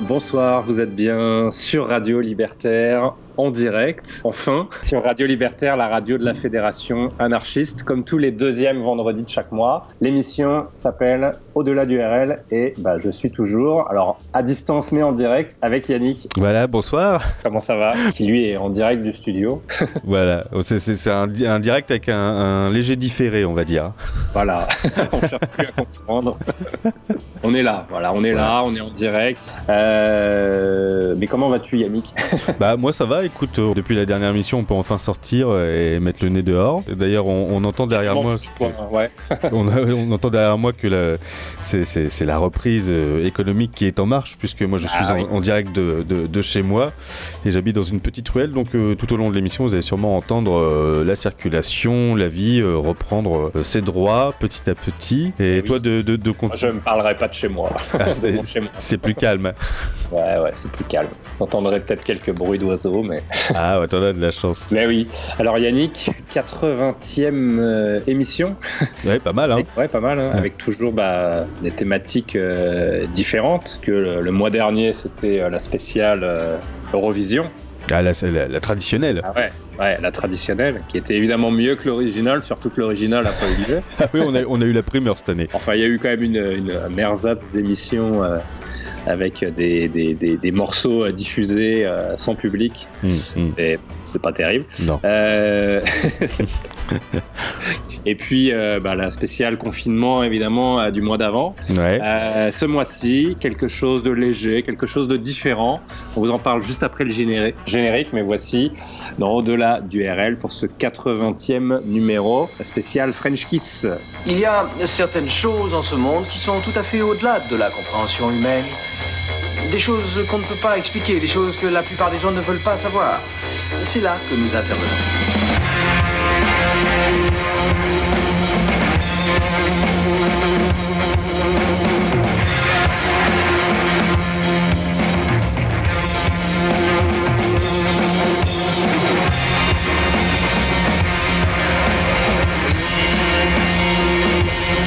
Bonsoir, vous êtes bien sur Radio Libertaire en direct, enfin, sur Radio Libertaire, la radio de la Fédération anarchiste, comme tous les deuxièmes vendredis de chaque mois. L'émission s'appelle Au-delà du RL et bah, je suis toujours, alors à distance mais en direct, avec Yannick. Voilà, bonsoir. Comment ça va? Qui lui est en direct du studio. voilà, c'est un, un, direct avec un, léger différé, on va dire. Voilà, on ne plus à comprendre. on est là, voilà, on est là, on est en direct. Euh, mais comment vas-tu Yannick? Bah moi ça va, écoute, euh, depuis la dernière mission, on peut enfin sortir et mettre le nez dehors. D'ailleurs, on, entend derrière moi. on, entend derrière moi que c'est la reprise euh, économique qui est en marche, puisque moi je suis ah en, direct de, chez moi et j'habite dans une petite ruelle. Donc tout au long de l'émission, vous allez sûrement entendre la circulation, la vie reprendre ses droits petit à petit. Et toi, de, de, de... Je ne parlerai pas de chez moi. Ah, c'est plus calme. Ouais, ouais, c'est plus calme. Vous entendrez peut-être quelques bruits d'oiseaux, mais. ah, ouais, t'en as de la chance. Mais oui. Alors, Yannick, 80e euh, émission. Ouais, pas mal, hein. Ouais, pas mal, hein, avec toujours bah, des thématiques euh, différentes. Que le, mois dernier, c'était euh, la spéciale Eurovision. Ah, la, la, traditionnelle. Ah ouais, ouais, la traditionnelle, qui était évidemment mieux que l'original, surtout que l'original a pas eu lieu. ah oui, on a, on a, eu la primeur cette année. Enfin, il y a eu quand même une, une, une d'émissions avec des, des, des, morceaux diffusés euh, sans public. Mmh, mmh. Et c'était pas terrible. Non. Euh... Et puis euh, bah, la spéciale confinement évidemment euh, du mois d'avant. Ouais. ce mois-ci, quelque chose de léger, quelque chose de différent. On vous en parle juste après le générique, mais voici dans Au-delà du RL pour ce 80e numéro, la spéciale French Kiss. Il y a certaines choses en ce monde qui sont tout à fait au-delà de la compréhension humaine. Des choses qu'on ne peut pas expliquer, des choses que la plupart des gens ne veulent pas savoir. C'est là que nous intervenons.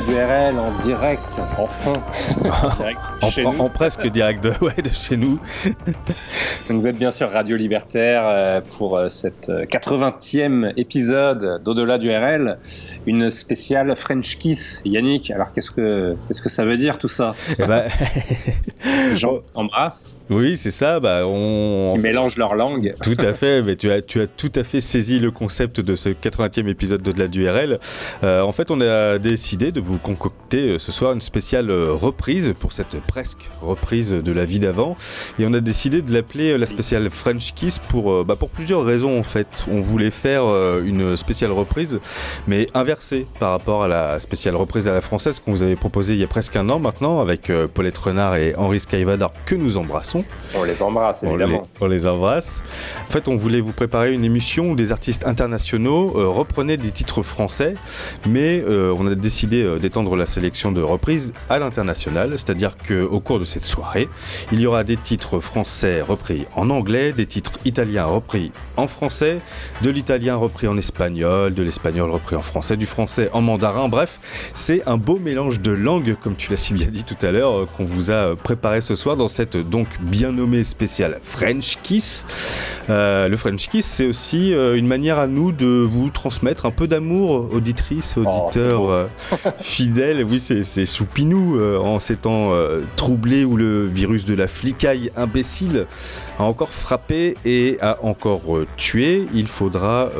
URL en direct, enfin. en, presque direct de, ouais, de chez nous. Vous êtes bien sûr Radio Libertaire euh, pour euh, cette 80e euh, épisode d'Au-delà du RL, une spéciale French Kiss. Yannick, alors qu'est-ce que, qu'est-ce que ça veut dire tout ça? Eh ben... Les gens s'embrassent. Oui, c'est ça. Bah, on... Qui mélangent leur langue. Tout à fait. Mais tu as, tu as tout à fait saisi le concept de ce 80e épisode d'Au-delà du RL. en fait, on a décidé de vous concocter euh, ce soir une spéciale euh, reprise pour cette presque reprise de la vie d'avant. Et on a décidé de l'appeler euh, la spéciale French Kiss pour, bah, pour plusieurs raisons en fait. On voulait faire une spéciale reprise, mais inversée par rapport à la spéciale reprise à la française qu'on vous avait proposée il y a presque un an maintenant avec Paulette Renard et Henri Skyvadar que nous embrassons. On les embrasse évidemment. On les, embrasse. En fait, on voulait vous préparer une émission où des artistes internationaux reprenaient des titres français, mais on a décidé d'étendre la sélection de reprises à l'international, c'est-à-dire qu'au cours de cette soirée, il y aura des titres français repris en anglais, des titres italiens repris en français, de l'italien repris en espagnol, de l'espagnol repris en français, du français en mandarin, bref, c'est un beau mélange de langues, comme tu l'as si bien dit tout à l'heure, euh, qu'on vous a préparé ce soir dans cette donc bien nommée spéciale French Kiss. Euh, le French Kiss, c'est aussi euh, une manière à nous de vous transmettre un peu d'amour, auditrices, oh, auditeurs, fidèle, oui, c'est Choupinou euh, en ces temps euh, troublés où le virus de la flicaille imbécile a encore frappé et a encore euh, tué. Il faudra,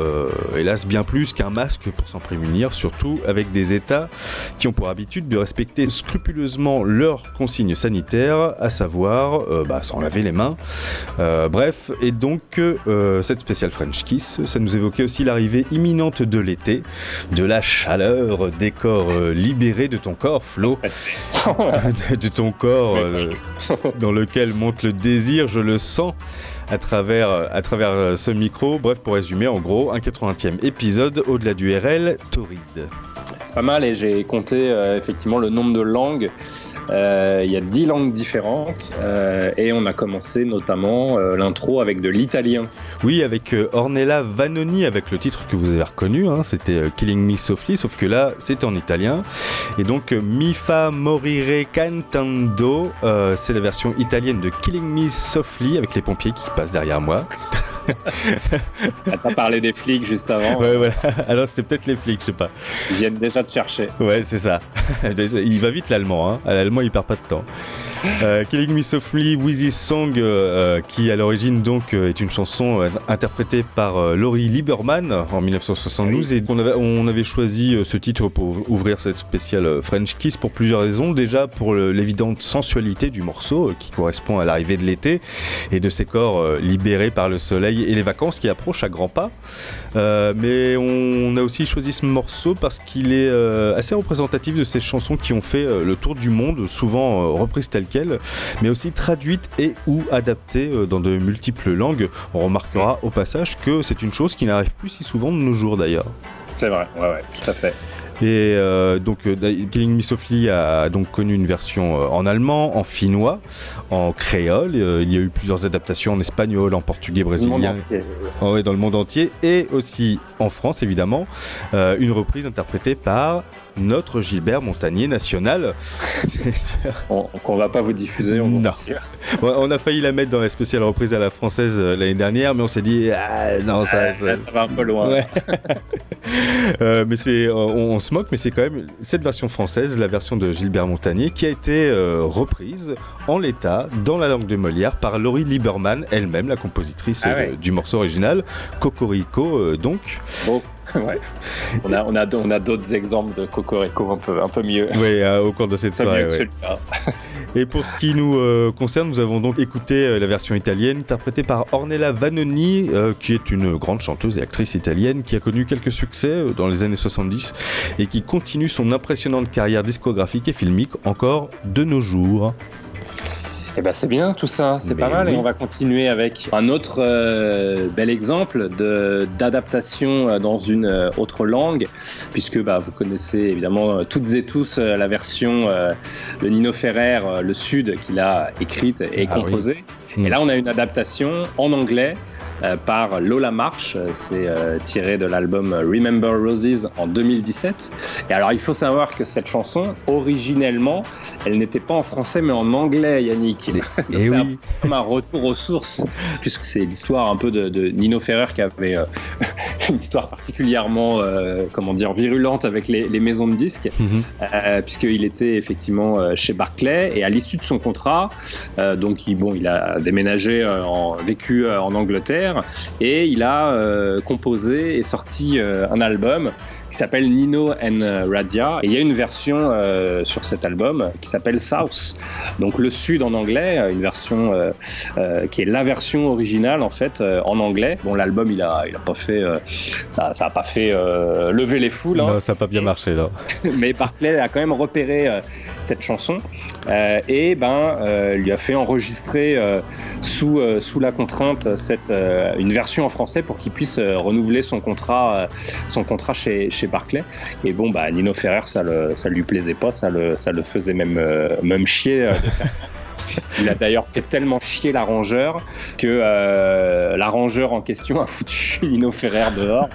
hélas, bien plus qu'un masque pour s'en prémunir, surtout avec des États qui ont pour habitude de respecter scrupuleusement leurs consignes sanitaires, à savoir bah, s'en laver les mains. bref, et donc cette spéciale French Kiss, ça nous évoquait aussi l'arrivée imminente de l'été, de la chaleur, des corps libérés de ton corps, Flo, de, ton corps euh, dans lequel monte le désir, je le sens à travers, à travers euh, ce micro. Bref, pour résumer, en gros, un 80e épisode au-delà du RL, torride. C'est pas mal et j'ai compté euh, effectivement le nombre de langues il y a dix langues différentes euh, et on a commencé notamment euh, l'intro avec de l'italien. Oui, avec euh, Ornella Vanoni, avec le titre que vous avez reconnu, hein, c'était euh, Killing Me Softly, sauf que là, c'était en italien. Et donc, euh, Mi fa morire cantando, euh, c'est la version italienne de Killing Me Softly, avec les pompiers qui passent derrière moi. T'as parlé des flics juste avant. Ouais, voilà. Alors, c'était peut-être les flics, je sais pas. Ils viennent déjà te chercher. Ouais, c'est ça. il va vite l'allemand, hein. L'allemand, il perd pas de temps. Euh, Killing Me Softly with This Song, euh, euh, qui à l'origine donc euh, est une chanson interprétée par Laurie Lieberman en 1972 et on avait, on avait choisi ce titre pour ouvrir cette spéciale French Kiss pour plusieurs raisons. Déjà pour l'évidente sensualité du morceau qui correspond à l'arrivée de l'été et de ces corps libérés par le soleil et les vacances qui approchent à grands pas. Euh, mais on a aussi choisi ce morceau parce qu'il est euh, assez représentatif de ces chansons qui ont fait euh, le tour du monde, souvent reprises telles quelles, mais aussi traduites et ou adaptées dans de multiples langues. On remarquera au passage que c'est une chose qui n'arrive plus si souvent de nos jours d'ailleurs. C'est vrai, ouais, ouais, tout à fait. Et euh, donc euh, Killing Me Softly a donc connu une version euh, en allemand, en finnois, en créole. Euh, il y a eu plusieurs adaptations en espagnol, en portugais brésilien. Ah ouais, dans le monde entier et aussi en France évidemment. Une reprise interprétée par notre Gilbert Montagnier national. Qu'on va pas vous diffuser, on. Ouais, on a failli la mettre dans la spéciale reprise à la française euh, l'année dernière, mais on s'est dit ah, non ça, Ah, ça va un peu loin. Ouais. Euh, mais c'est, on, on se moque, mais c'est quand même cette version française, la version de Gilbert Montagnier, qui a été euh, reprise en l'état dans la langue de Molière par Laurie Lieberman, elle-même, la compositrice Ah euh, du morceau original, Cocorico, donc. Bon, ouais. On a, on a, on a d'autres exemples de Cocorico un peu, un peu mieux. Ouais, euh, au cours de cette soirée. ouais. Et pour ce qui nous euh, concerne, nous avons donc écouté euh, la version italienne interprétée par Ornella Vanoni, qui est une grande chanteuse et actrice italienne qui a connu quelques succès dans les années 70 et qui continue son impressionnante carrière discographique et filmique encore de nos jours. Eh ben c'est bien tout ça, c'est pas mal. oui. Et on va continuer avec un autre euh, bel exemple de d'adaptation euh, dans une euh, autre langue, puisque bah, vous connaissez évidemment euh, toutes et tous euh, la version euh, de Nino Ferrer, euh, Le Sud, qu'il a écrite et Ah composée. Mm. Et là, on a une adaptation en anglais. Euh, par Lola Marsh, Euh, c'est euh, tiré de l'album Remember Roses en 2017. Et alors il faut savoir que cette chanson, originellement, elle n'était pas en français mais en anglais, Yannick. Et C'est oui, comme un retour aux sources, puisque c'est l'histoire un peu de, de Nino Ferrer qui avait euh, une histoire particulièrement, euh, comment dire, virulente avec les, les maisons de disques, Mhm. euh, puisqu'il était effectivement chez Barclay et à l'issue de son contrat, donc il, bon, il a déménagé, en, vécu en Angleterre et il a euh, composé et sorti euh, un album qui s'appelle Nino and Radia. Et il y a une version euh, sur cet album qui s'appelle South. Donc le Sud en anglais, une version euh, euh, qui est la version originale en fait en anglais. Bon, l'album il a, il a pas fait, ça, ça a pas fait lever les foules, hein. non, ça n'a pas bien marché là. mais Barclay a quand même repéré cette chanson euh, et ben euh, lui a fait enregistrer euh, sous sous la contrainte cette une version en français pour qu'il puisse renouveler son contrat son contrat chez chez Barclay. Et bon bah Nino Ferrer ça le ça lui plaisait pas ça le ça le faisait même même chier de faire ça il a d'ailleurs fait tellement chier l'arrangeur que euh, l'arrangeur en question a foutu Nino Ferrer dehors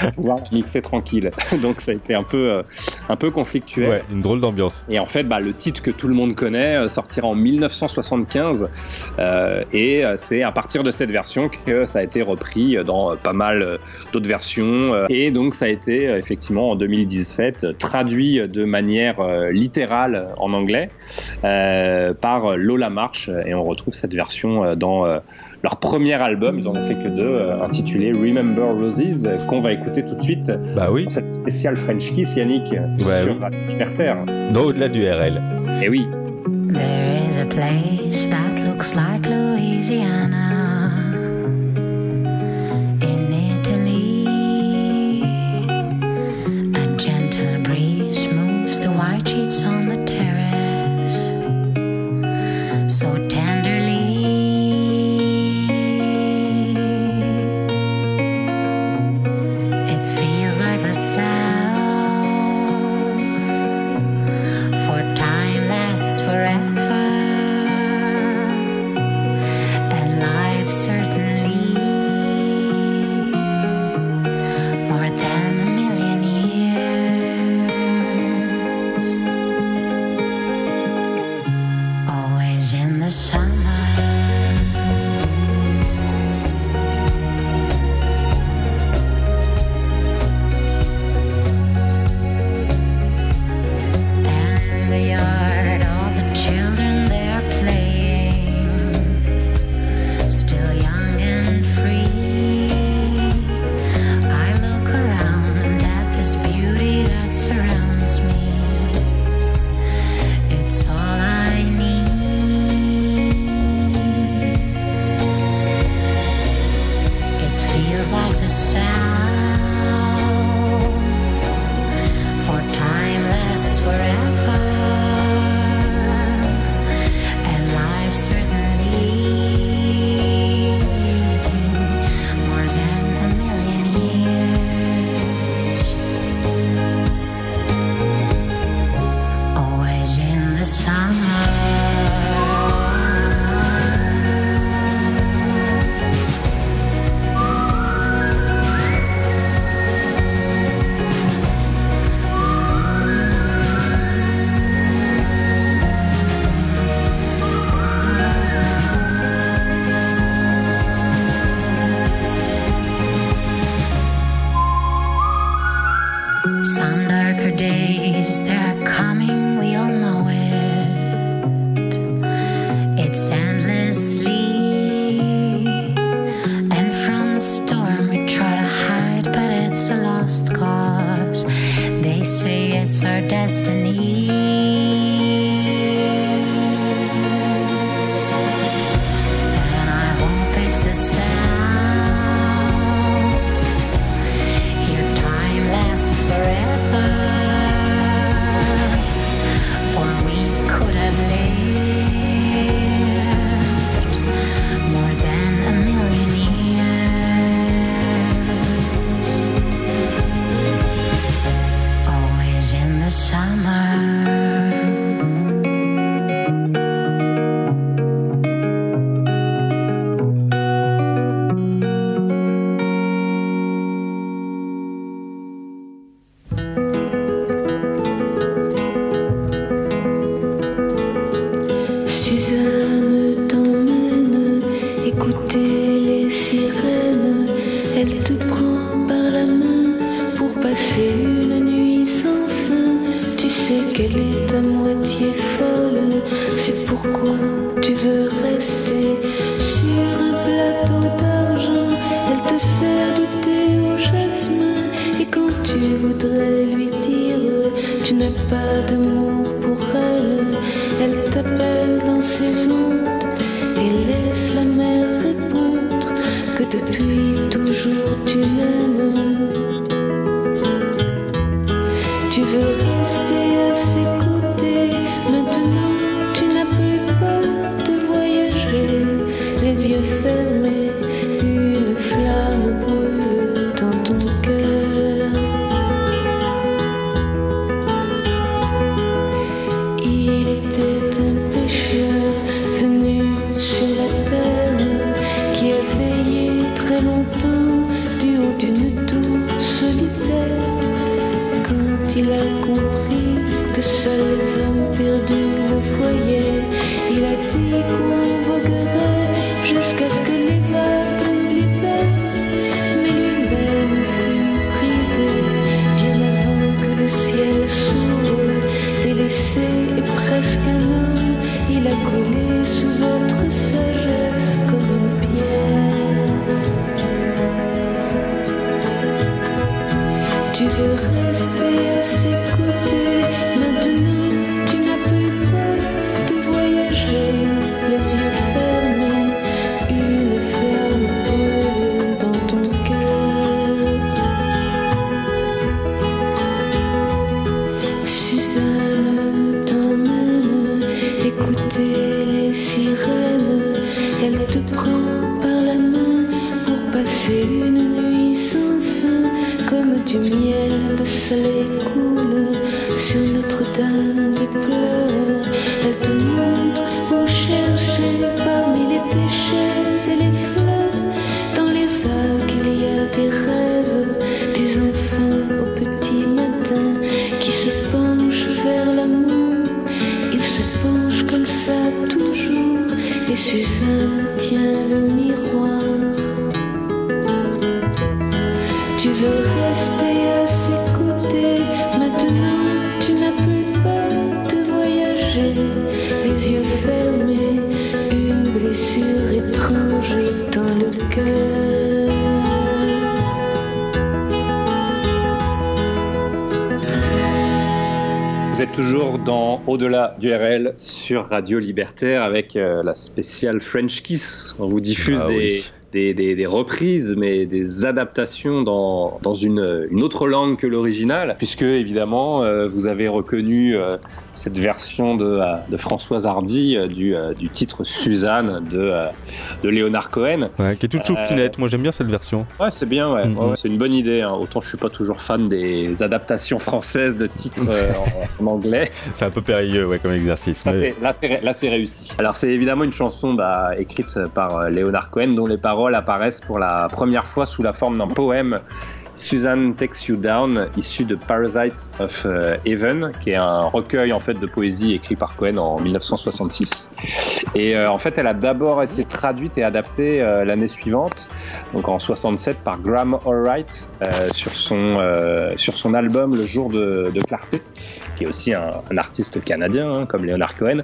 pour pouvoir mixer tranquille. Donc ça a été un peu, euh, un peu conflictuel. Ouais, une drôle d'ambiance. Et en fait, bah, le titre que tout le monde connaît euh, sortira en 1975. euh, et c'est à partir de cette version que ça a été repris dans pas mal d'autres versions. et donc ça a été effectivement en 2017 euh, traduit de manière littérale en anglais par Lola Marsh. Et on retrouve cette version euh, dans euh, leur premier album. Ils en ont fait que deux, euh, intitulé Remember Roses, euh, qu'on va écouter tout de suite Bah oui, dans cette spéciale French Kiss, Yannick, Ouais, sur oui. Radio Libertaire. non, au-delà du RL. Et oui. There is a place that looks like Louisiana les sirènes. Elle te prend par la main pour passer une nuit sans fin. Comme du miel, le soleil coule sur Notre-Dame des Pleurs. toujours dans Au-delà du RL sur Radio Libertaire avec euh, la spéciale French Kiss. On vous diffuse bah des, des, des, reprises, mais des adaptations dans, dans une, une, autre langue que l'original, puisque évidemment, euh, vous avez reconnu euh, cette version de, euh, de Françoise Hardy euh, du, euh, du, titre Suzanne de, de Léonard Cohen. Qui est toute choupinette, moi j'aime bien cette version. Ouais, c'est bien, ouais. Mm, mm. C'est une bonne idée. Hein. Autant je suis pas toujours fan des adaptations françaises de titres en, anglais. C'est un peu périlleux ouais, comme exercice. Ça, mais... Là, c'est réussi. Alors, c'est évidemment une chanson bah, écrite par Léonard Cohen dont les paroles apparaissent pour la première fois sous la forme d'un poème Susan Takes You Down, issu de Parasites of euh, Heaven, qui est un recueil en fait de poésie écrit par Cohen en 1966. Et euh, en fait, elle a d'abord été traduite et adaptée euh, l'année suivante, donc en 67 par Graham Allwright euh, sur son euh, sur son album Le Jour de, clarté, qui est aussi un, un artiste canadien hein, comme Leonard Cohen.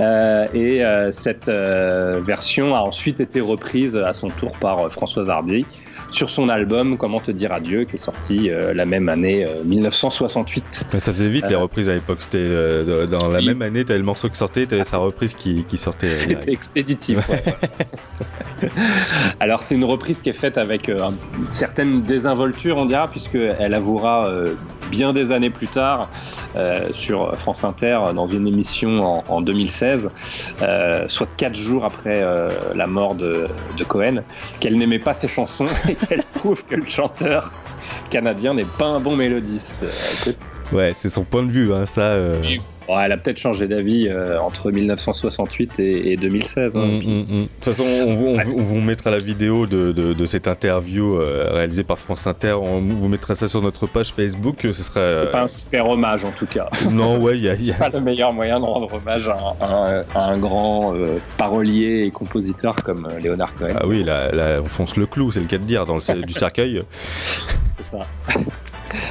Euh, et cette version a ensuite été reprise à son tour par Françoise Hardy sur son album Comment te dire adieu, qui est sorti euh, la même année euh, 1968. Mais ça faisait vite les reprises à l'époque. C'était euh, dans la Oui. même année, t'avais le morceau qui sortait, t'avais sa reprise qui, qui sortait. euh, C'était expéditif. ouais, ouais. Alors c'est une reprise qui est faite avec euh, une certaine désinvolture, on dira, puisque elle avouera euh, bien des années plus tard euh, sur France Inter dans une émission en, en 2016, euh, soit quatre jours après euh, la mort de, de Cohen, qu'elle n'aimait pas ses chansons et qu'elle trouve que le chanteur canadien n'est pas un bon mélodiste. Ouais, c'est son point de vue, hein, ça. euh. Bon, elle a peut-être changé d'avis euh, entre 1968 et, et 2016. hein, Mm, puis- mm, mm. De toute façon, on, vous- on, Bref. vous- on vous mettra la vidéo de, de- de cette interview euh, réalisée par France Inter. On vous mettra ça sur notre page Facebook. Ce sera. euh, pas un super hommage en tout cas. Non, ouais, il y a. il y a- pas le meilleur moyen de rendre hommage à un, à un- à un grand euh, parolier et compositeur comme Léonard Cohen. Ah oui, là, là, on fonce le clou, c'est le cas de dire, dans le du cercueil. C'est ça.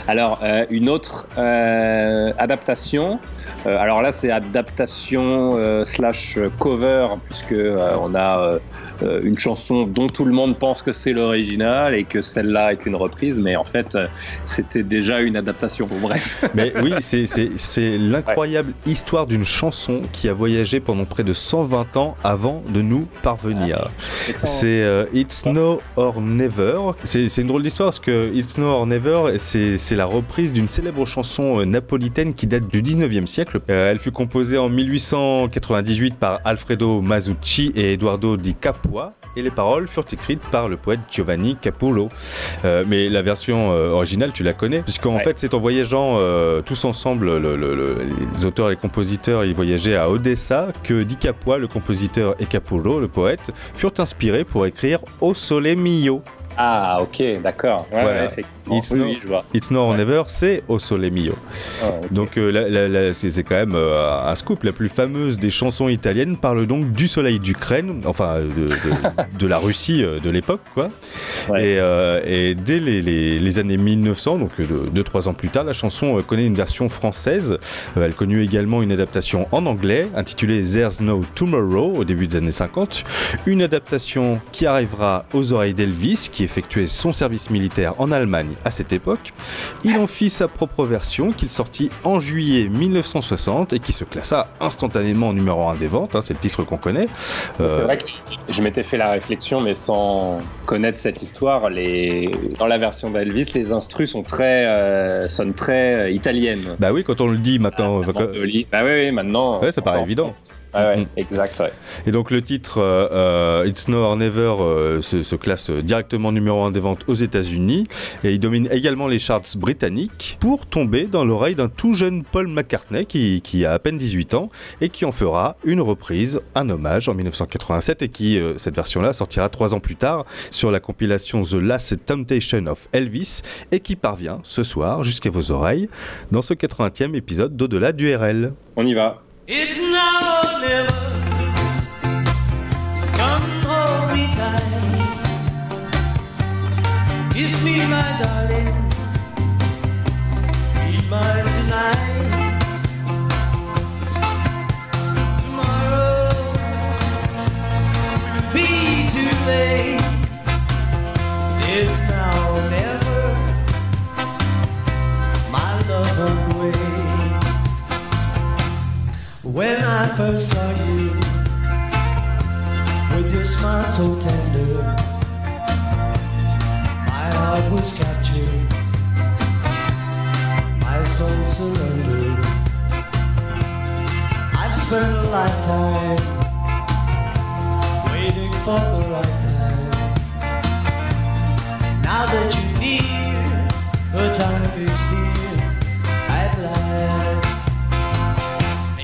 Alors, euh, une autre euh, adaptation. Euh, alors là, c'est adaptation slash cover, puisque on a une chanson dont tout le monde pense que c'est l'original et que celle-là est une reprise, mais en fait, euh, c'était déjà une adaptation. Bon, bref. Mais oui, c'est- l'incroyable histoire d'une chanson qui a voyagé pendant près de 120 ans avant de nous parvenir. C'est euh, It's No or Never. C'est une drôle d'histoire parce que It's No or Never, c'est la reprise d'une célèbre chanson euh, napolitaine qui date du 19e siècle. Euh, elle fut composée en 1898 par Alfredo Masucci et Eduardo Di Et les paroles furent écrites par le poète Giovanni Capullo. Euh, mais la version euh, originale, tu la connais, puisqu'en Ouais. fait, c'est en voyageant euh, tous ensemble, le- le- le- les auteurs et les compositeurs, ils voyageaient à Odessa, que Di Capua, le compositeur, et Capullo, le poète, furent inspirés pour écrire O Sole Mio. Ah, ok, d'accord. Ouais, Voilà. ouais, effectivement. It's Oui, no- oui, je vois. It's No or Ouais. Never, c'est O Sole Mio. Ah. Donc euh, c'est quand même euh, un scoop. La plus fameuse des chansons italiennes parle donc du soleil d'Ukraine, enfin de, de- de la Russie euh, de l'époque, quoi. Et, euh, et dès les, les- les années 1900, donc 2-3 ans plus tard, la chanson euh, connaît une version française. Euh, elle connut également une adaptation en anglais intitulée There's No Tomorrow au début des années 50. Une adaptation qui arrivera aux oreilles d'Elvis, qui effectuait son service militaire en Allemagne à cette époque. Il en fit sa propre version qu'il sortit en juillet 1960 et qui se classa instantanément numéro 1 des ventes, hein, c'est le titre qu'on connaît. Euh, C'est vrai que je m'étais fait la réflexion, mais sans connaître cette histoire, les... dans la version d'Elvis, les instrus sont très, euh, sonnent très euh, italiennes. Bah oui, quand on le dit maintenant. Ah, Mandoli. Bah oui, oui, maintenant. Ouais, ça paraît évident. Ouais, ouais, Mhm. exact, ouais. Et donc le titre euh, euh, It's No or Never euh, se, se classe directement numéro 1 des ventes aux États-Unis et il domine également les charts britanniques pour tomber dans l'oreille d'un tout jeune Paul McCartney qui, qui a à peine 18 ans et qui en fera une reprise, un hommage en 1987 et qui, euh, cette version-là, sortira trois ans plus tard sur la compilation The Last Temptation of Elvis et qui parvient ce soir jusqu'à vos oreilles dans ce 80e épisode d'Au-delà du RL. On y va. It's now or never. Come hold me tight. Kiss me, my darling. Be mine tonight. Tomorrow will be too late. It's now or never. My love When I first saw you, with your smile so tender, my heart was captured, my soul surrendered. I've spent a lifetime waiting for the right time. Now that you're near, the time is here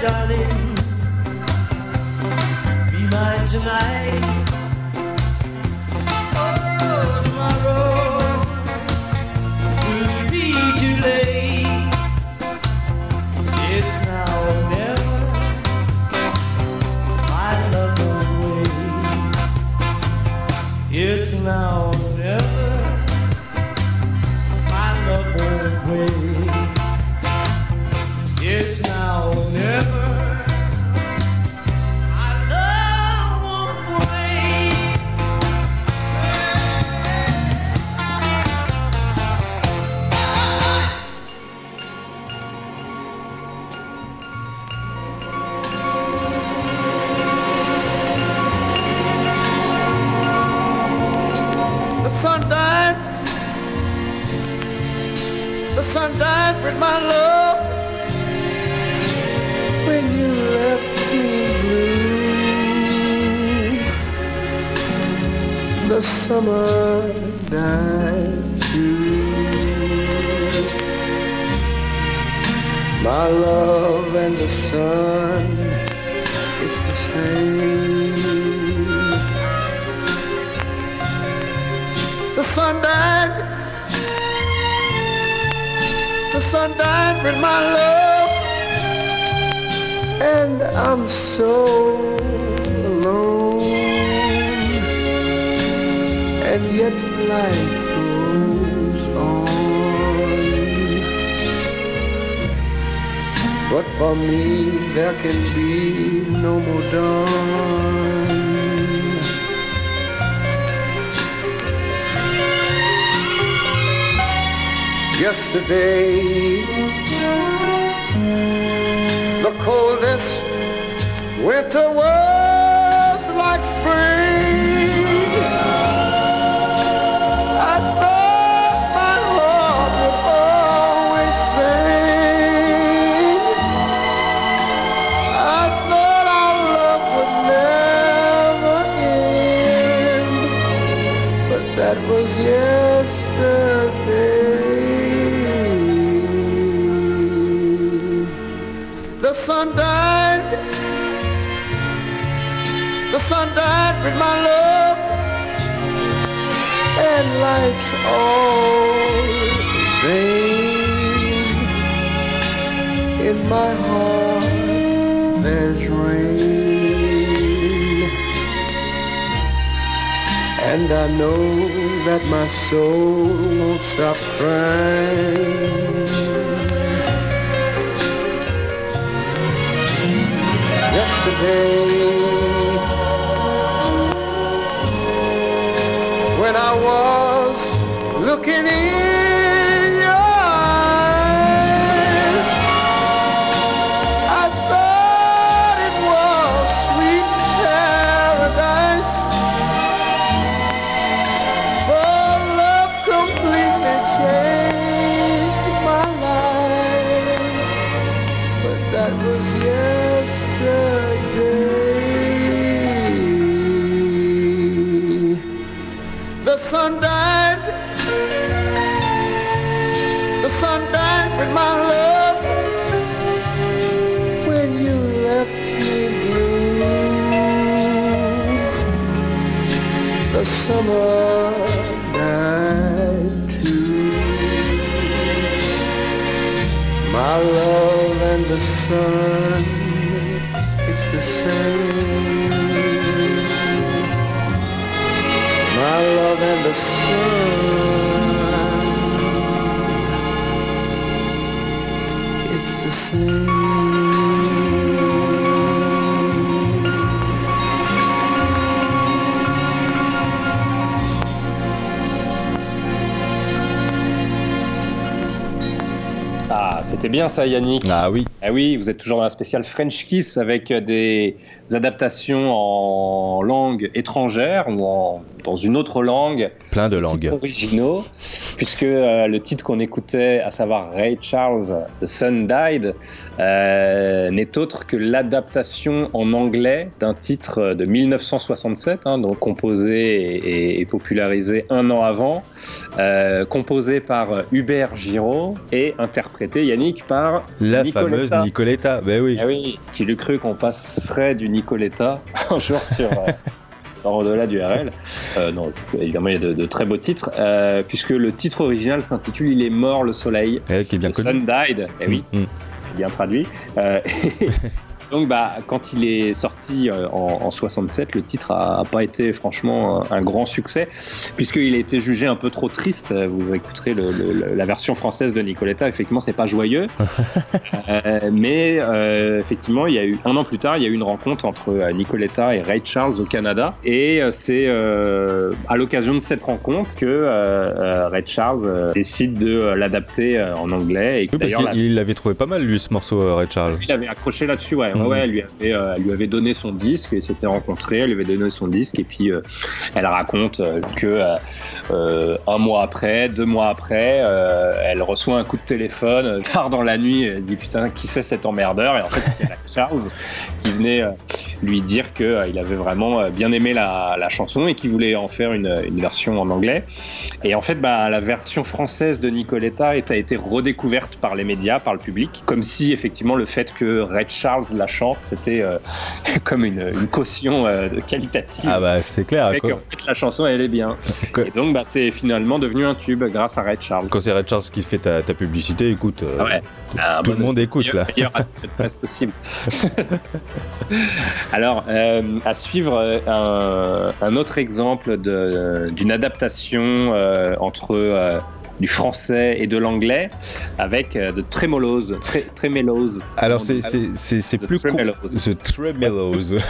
darling. Be mine tonight. summer night too. My love and the sun, it's the same. My love and the sun, it's the same. C'était bien ça, Yannick. Ah oui. Ah oui, vous êtes toujours dans la spéciale French Kiss avec euh, des adaptations en langue étrangère ou dans une autre langue. Plein de langues. Originaux, puisque euh, le titre qu'on écoutait, à savoir Ray Charles, The Sun Died, euh, n'est autre que l'adaptation en anglais d'un titre de 1967, hein, donc composé et, popularisé un an avant, composé par Hubert Giraud et interprété, Yannick, par la Nicolas fameuse Nicoletta. Ben oui. Ah oui, qui l'eût cru qu'on passerait du Nicoletta un jour sur. euh, Au-delà du RL. Euh, non, évidemment, il y a de, de très beaux titres, euh, puisque le titre original s'intitule Il est mort le soleil. Elle qui est bien The. Sun Died. Eh oui, Mm, mm. bien traduit. Euh, donc, bah, quand il est sorti euh, en, en 67, le titre a, a pas été franchement un, un grand succès, puisqu'il a été jugé un peu trop triste. Vous écouterez le- la version française de Nicoletta. Effectivement, c'est pas joyeux. Euh, mais euh, effectivement, il y a eu un an plus tard, il y a eu une rencontre entre Nicoletta et Ray Charles au Canada, et c'est à l'occasion de cette rencontre que Ray Charles décide de l'adapter en anglais. Et Oui, parce qu'il l'avait trouvé pas mal, lui, ce morceau, Ray Charles. il avait accroché là-dessus, ouais. Mhm. ouais, ouais, elle, lui avait, euh, elle lui avait donné son disque, et s'était rencontrés, elle lui avait donné son disque, et puis euh, elle raconte euh, que un mois après, deux mois après, elle reçoit un coup de téléphone tard dans la nuit, elle se dit putain, qui c'est cet emmerdeur? Et en fait, c'était la Charles qui venait lui dire que il avait vraiment bien aimé la, la chanson et qu'il voulait en faire une, une version en anglais. Et en fait, bah, la version française de Nicoletta a été redécouverte par les médias, par le public, comme si effectivement le fait que Red Charles la chante, c'était euh, comme une, une caution euh, qualitative. Ah bah, c'est clair. Fait qu'en fait, la chanson, elle est bien. Et donc, bah, c'est finalement devenu un tube grâce à Red Charles. Quand c'est Ray Charles qui fait ta, ta publicité, écoute, euh, Ah ouais. Ah, tout le monde c'est écoute, meilleur- là. meilleur possible. Alors, à suivre un, un autre exemple d'une adaptation entre du français et de l'anglais avec euh, de trémolos, tré, trémélos. Alors c'est plus. The Tremelos.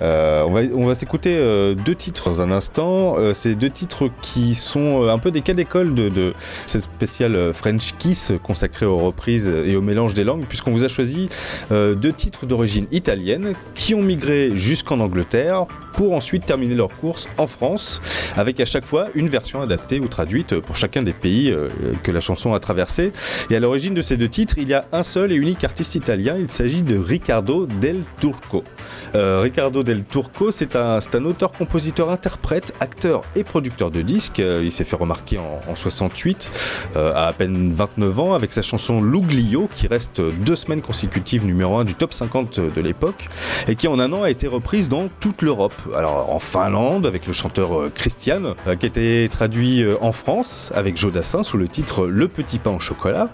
Euh, on va on va s'écouter euh, deux titres dans un instant. Euh, c'est deux titres qui sont euh, un peu des cas d'école de, de cette spéciale French Kiss consacrée aux reprises et au mélange des langues, puisqu'on vous a choisi deux titres d'origine italienne qui ont migré jusqu'en Angleterre pour ensuite terminer leur course en France, avec à chaque fois une version adaptée ou traduite pour chacun des pays euh, que la chanson a traversé. Et à l'origine de ces deux titres, il y a un seul et unique artiste italien, il s'agit de Riccardo del Turco. Euh, Riccardo del Turco, c'est un, un auteur, compositeur, interprète, acteur et producteur de disques. Euh, il s'est fait remarquer en, en 68, euh, à à peine 29 ans, avec sa chanson L'Ouglio, qui reste deux semaines consécutives numéro 1 du top 50 de l'époque, et qui en un an a été reprise dans toute l'Europe. Alors en Finlande, avec le chanteur Christian, qui a été traduit en France avec Joe Dassin sous le titre Le Petit Pain au chocolat.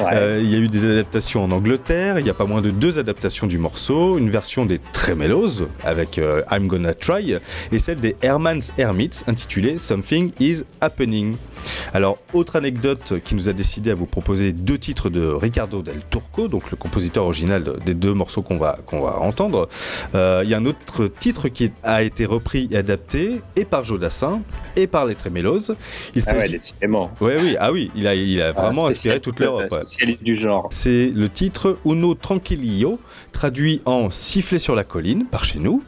Ouais. Euh, il y a eu des adaptations en Angleterre, il y a pas moins de deux adaptations du morceau, une version des Tremelos avec euh, I'm Gonna Try et celle des Herman's Hermits intitulée Something is Happening. Alors, autre anecdote qui nous a décidé à vous proposer deux titres de Ricardo del Turco, donc le compositeur original de- des deux morceaux qu'on va, qu'on va entendre. Euh, il y a un autre titre qui a été repris et adapté et par Joe Dassin et par les Tremelos. Il Ah ouais, décidément. Ouais, oui, ah oui, il a, il a vraiment inspiré toute l'Europe. ouais. Spécialiste du genre. C'est le titre Uno Tranquillio, traduit en Siffler sur la colline par chez nous,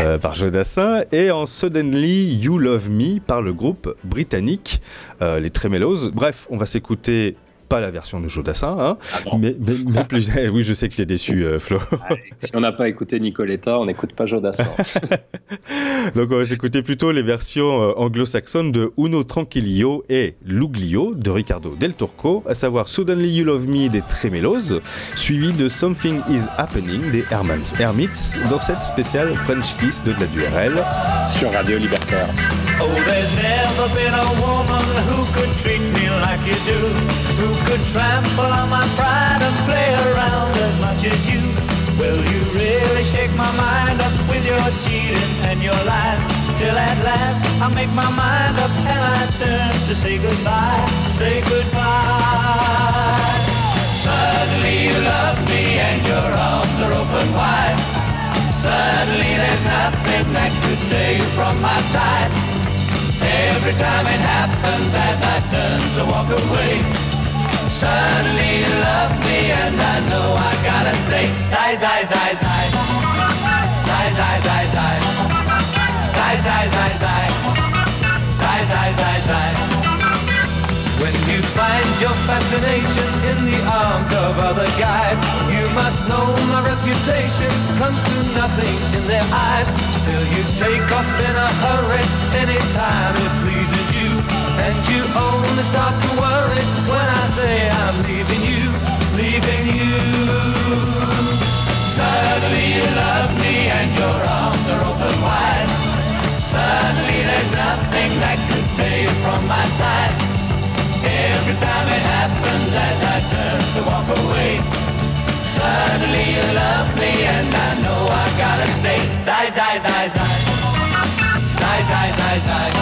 euh, par Joe Dassin, et en Suddenly You Love Me par le groupe britannique euh, Les Tremelos. Bref, on va s'écouter pas la version de Joe Dassin, hein, Ah non. mais, mais- mais plus. oui, je sais que t'es déçu, euh, Flo. Allez, si on n'a pas écouté Nicoletta, on n'écoute pas Jodassin. Donc on va s'écouter plutôt les versions euh, anglo-saxonnes de Uno Tranquillio et L'Uglio de Ricardo Del Turco, à savoir Suddenly You Love Me des Tremelos, suivi de Something Is Happening des Herman's Hermits dans cette spéciale French Kiss de la DURL. sur Radio Libertaire. Oh, there's never been a woman who could treat me like you do, could trample on my pride and play around as much as you. Will you really shake my mind up with your cheating and your lies? Till at last I make my mind up and I turn to say goodbye, say goodbye. Suddenly you love me and your arms are open wide. Suddenly there's nothing that could tear you from my side. Every time it happens as I turn to walk away suddenly love me and I know I gotta stay. Tie, tie, tie, tie. Tie, tie, When you find your fascination in the arms of other guys, you must know my reputation comes to nothing in their eyes. Still you take off in a hurry anytime it pleases you and you only start to worry when I say I'm leaving you, leaving you. Suddenly you love me and your arms are open wide. Suddenly there's nothing that could tear you from my side. Every time it happens as I turn to walk away. Suddenly you love me and I know I gotta stay. Zai, zai, zai, zai. Zai, zai, zai, zai.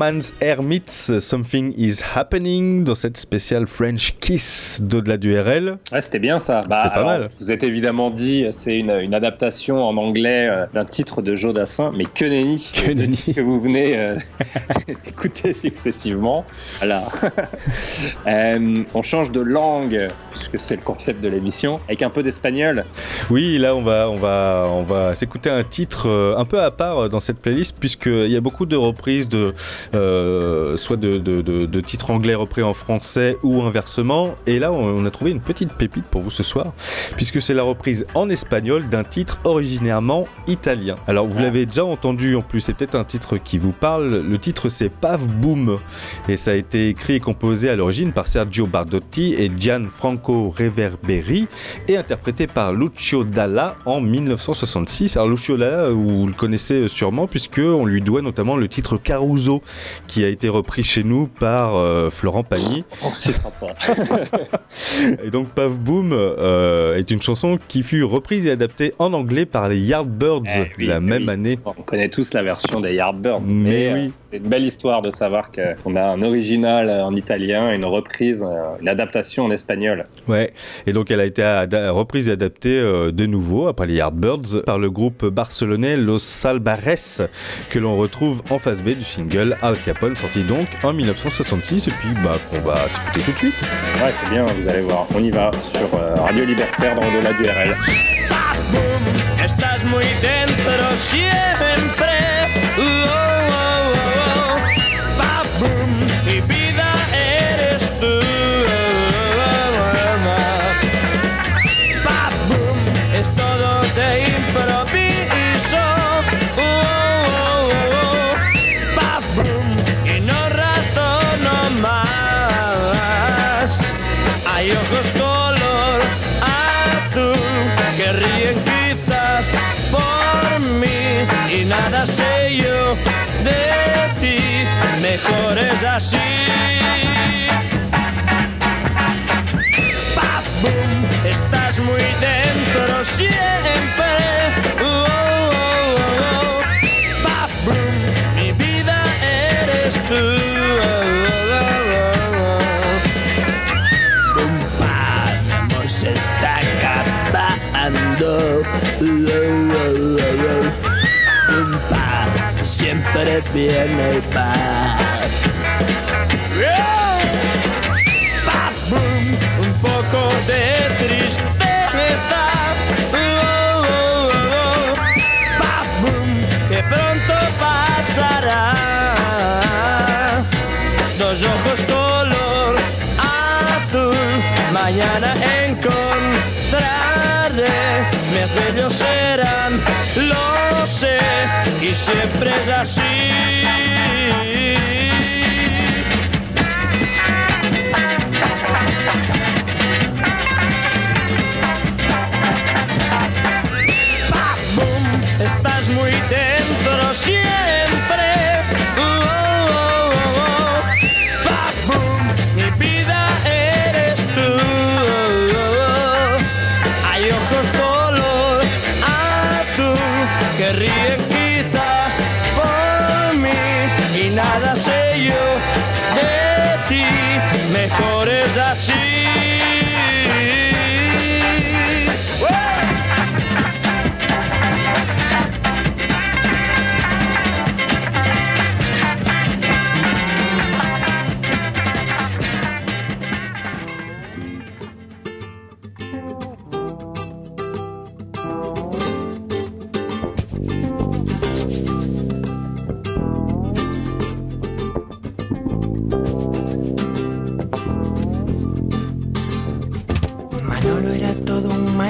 Herman's Hermits, Something is Happening, dans cette spéciale French Kiss d'au-delà du RL. Ouais, c'était bien ça. Bah, C'était pas alors, mal. Vous êtes évidemment dit, c'est une, une adaptation en anglais euh, d'un titre de Joe Dassin, mais que nenni. Que Le nenni. que vous venez euh, d'écouter successivement. Voilà. Euh, on change de langue, puisque c'est le concept de l'émission, avec un peu d'espagnol. Oui, là on va, on va, on va s'écouter un titre euh, un peu à part euh, dans cette playlist puisqu'il y a beaucoup de reprises de, euh, soit de, de- de- de titres anglais repris en français ou inversement. Et là on, on a trouvé une petite pépite pour vous ce soir puisque c'est la reprise en espagnol d'un titre originairement italien. Alors vous l'avez déjà entendu en plus, c'est peut-être un titre qui vous parle. Le titre c'est Pav Boom et ça a été écrit et composé à l'origine par Sergio Bardotti et Gianfranco Reverberi et interprété par Lucio Dalla en 1966. Alors Lucio Dalla, vous le connaissez sûrement puisque on lui doit notamment le titre Caruso qui a été repris chez nous par euh, Florent Pagny. On s'y fera pas. Et donc Pav Boom euh, est une chanson qui fut reprise et adaptée en anglais par les Yardbirds Eh oui, la eh même année. On connaît tous la version des Yardbirds, Mais mais, oui. euh, c'est une belle histoire de savoir qu'on a un original euh, en italien, une reprise, euh, une adaptation en espagnol. Ouais, et donc elle a été reprise et adaptée euh, de nouveau après les Yardbirds par le groupe barcelonais Los Salbares que l'on retrouve en phase B du single Al Capone sorti donc en 1966 et puis bah qu'on va s'écouter tout de suite. Ouais, c'est bien, vous allez voir. On y va sur euh, Radio Libertaire dans Au-delà du RL. Estás muy dentro siempre. Así. Pa, boom, estás muy dentro siempre. Oh, oh, oh, oh. Mi vida eres tú. Oh, oh, se está acabando. Siempre viene y va. Y siempre es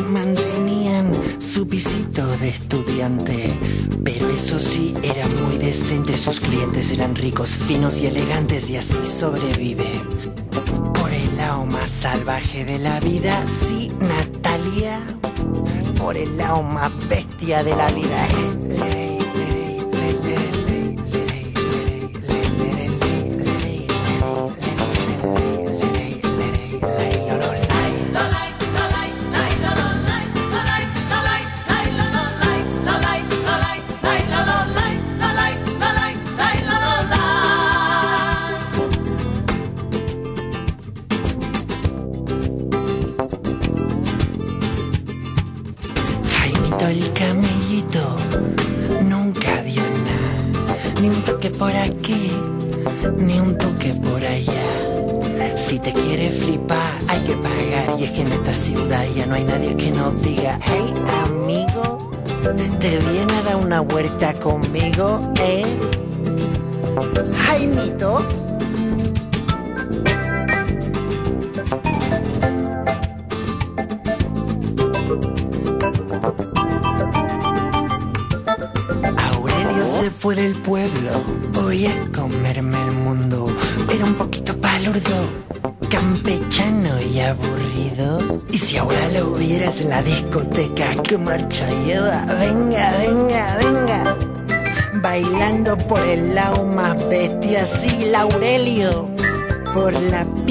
Mantenían su pisito de estudiante. Pero eso sí, era muy decente. Sus clientes eran ricos, finos y elegantes y así sobrevive. Por el lado más salvaje de la vida, sí, Natalia. Por el lado más bestia de la vida.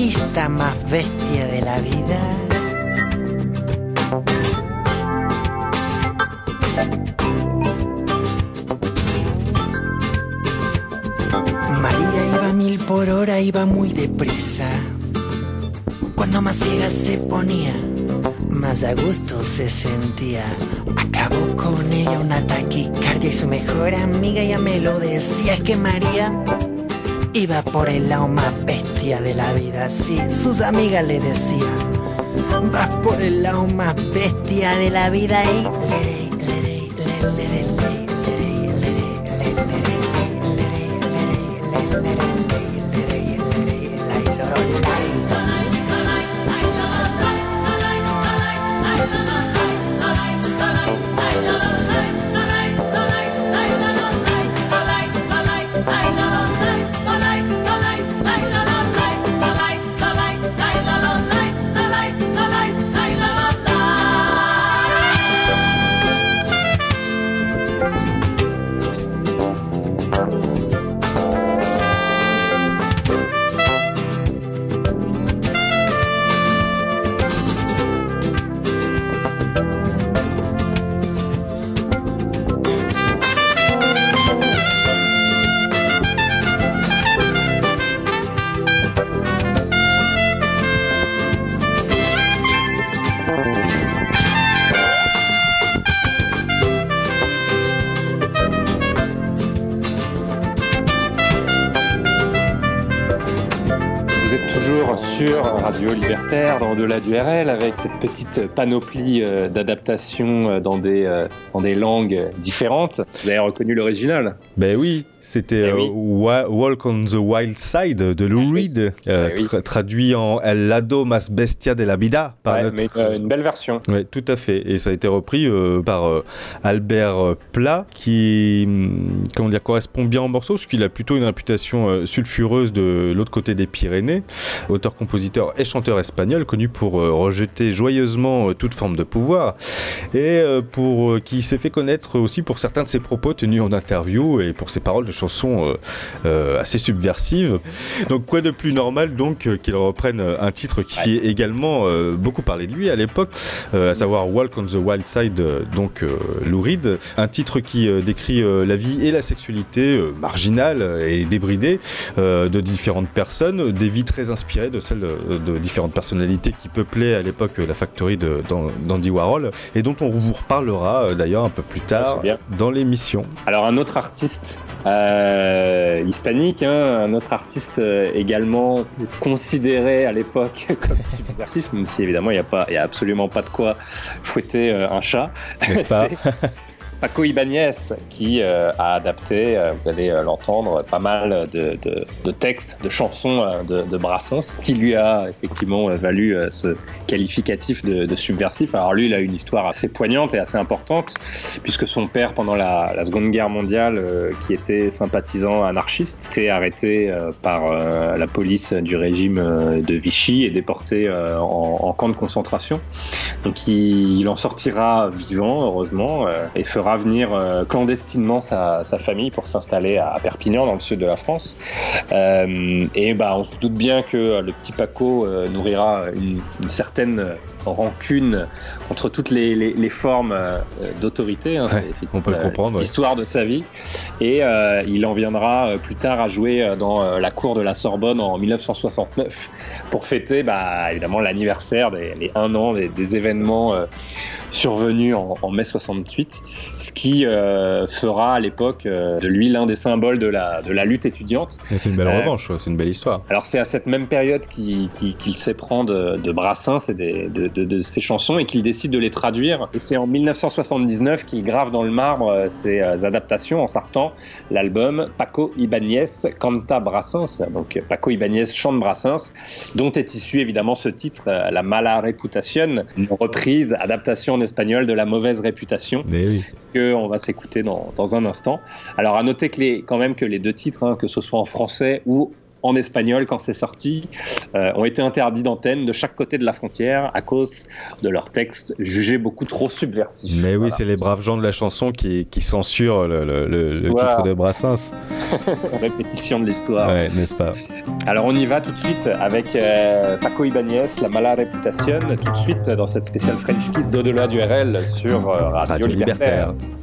Pista más bestia de la vida. María iba mil por hora, iba muy deprisa. Cuando más ciega se ponía, más a gusto se sentía. Acabó con ella una taquicardia y su mejor amiga ya me lo decía. Es que María iba por el lado más bestia de la vida. Sí, sus amigas le decían, vas por el lado más bestia de la vida y Au-delà du RL, avec cette petite panoplie euh, d'adaptations euh, dans, des, euh, dans des langues différentes. Vous avez reconnu l'original Ben oui, c'était oui. euh, Wa- Walk on the Wild Side de Lou oui. Reed, euh, oui. tra- traduit en El lado más bestia de la vida par Ouais, notre- mais euh, une belle version. Ouais, tout à fait. Et ça a été repris par Albert Plat, qui hum, comment dire, correspond bien au morceau, parce qu'il a plutôt une réputation sulfureuse de l'autre côté des Pyrénées. Auteur, compositeur et chanteur espagnol, connu pour rejeter joyeusement toute forme de pouvoir, et pour qui s'est fait connaître aussi pour certains de ses propos tenus en interview et pour ses paroles de chansons euh, euh, assez subversives. Donc quoi de plus normal donc euh, qu'il reprenne un titre qui fit également beaucoup parler de lui à l'époque, à savoir Walk on the Wild Side, donc Lou Reed, un titre qui décrit la vie et la sexualité marginale et débridée de différentes personnes, des vies très inspirées de celles de, différentes personnalités qui peuplaient à l'époque la factory d'Andy Warhol et dont on vous reparlera d'ailleurs un peu plus tard dans l'émission. Alors un autre artiste euh, hispanique, hein, un autre artiste euh, également considéré à l'époque comme subversif, même si évidemment il n'y a, pas- il y a absolument pas de quoi fouetter euh, un chat. N'est-ce pas Paco Ibáñez qui euh, a adapté, euh, vous allez euh, l'entendre, pas mal de, textes, de chansons de, de Brassens, qui lui a effectivement valu ce qualificatif de, subversif. Alors lui, il a une histoire assez poignante et assez importante, puisque son père, pendant la, Seconde Guerre mondiale, qui était sympathisant anarchiste, était arrêté par la police du régime de Vichy et déporté en, camp de concentration. Donc il, en sortira vivant, heureusement, et fera venir euh, clandestinement sa, famille pour s'installer à Perpignan, dans le sud de la France. Euh, et bah, on se doute bien que euh, le petit Paco nourrira une, certaine rancune contre toutes les, les- les formes euh, d'autorité. hein. Ouais, on peut le euh, comprendre, ouais. L'histoire de sa vie. Et euh, il en viendra euh, plus tard à jouer euh, dans euh, la cour de la Sorbonne en 1969 pour fêter bah, évidemment l'anniversaire des les un an des, des événements euh, survenus en, en mai 68, ce qui euh, fera à l'époque euh, de lui l'un des symboles de la, de la lutte étudiante. C'est une belle Euh, revanche, c'est une belle histoire. Alors c'est à cette même période qu'il qu'il- qu'il s'éprend de, de Brassens et des- de, de- de ses chansons et qu'il décide de les traduire. Et c'est en 1979 qu'il grave dans le marbre euh, ses euh, adaptations en sortant l'album Paco Ibáñez Canta Brassens. Donc Paco Ibáñez chante Brassens, dont est issu évidemment ce titre, euh, La Mala Reputación, une reprise, adaptation en espagnol de La Mauvaise Réputation oui. que on va s'écouter dans, dans un instant. Alors à noter que les, quand même que les deux titres, hein, que ce soit en français ou en espagnol quand c'est sorti, euh, ont été interdits d'antenne de chaque côté de la frontière à cause de leurs textes jugés beaucoup trop subversifs. Mais oui, Voilà. c'est les braves gens de la chanson qui, qui censurent le, le- le- le Histoire. titre de Brassens. répétition de l'histoire. Ouais, n'est-ce pas? Alors on y va tout de suite avec euh, Paco Ibáñez, La Mala Reputación, tout de suite dans cette spéciale French Kiss d'au-delà du RL sur euh, Radio, Radio Libertaire. Libertaire.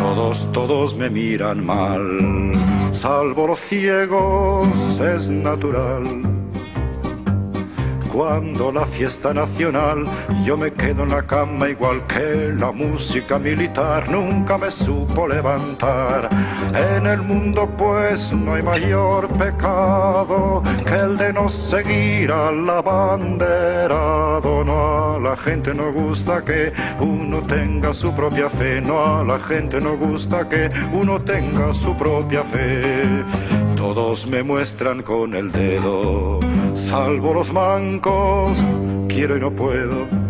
Todos, todos me miran mal, salvo los ciegos, es natural. Cuando la fiesta nacional yo me quedo en la cama igual que la música militar nunca me supo levantar. En el mundo pues no hay mayor pecado que el de no seguir al abanderado. No a la gente no gusta que uno tenga su propia fe, no a la gente no gusta que uno tenga su propia fe. Todos me muestran con el dedo, salvo los mancos, quiero y no puedo.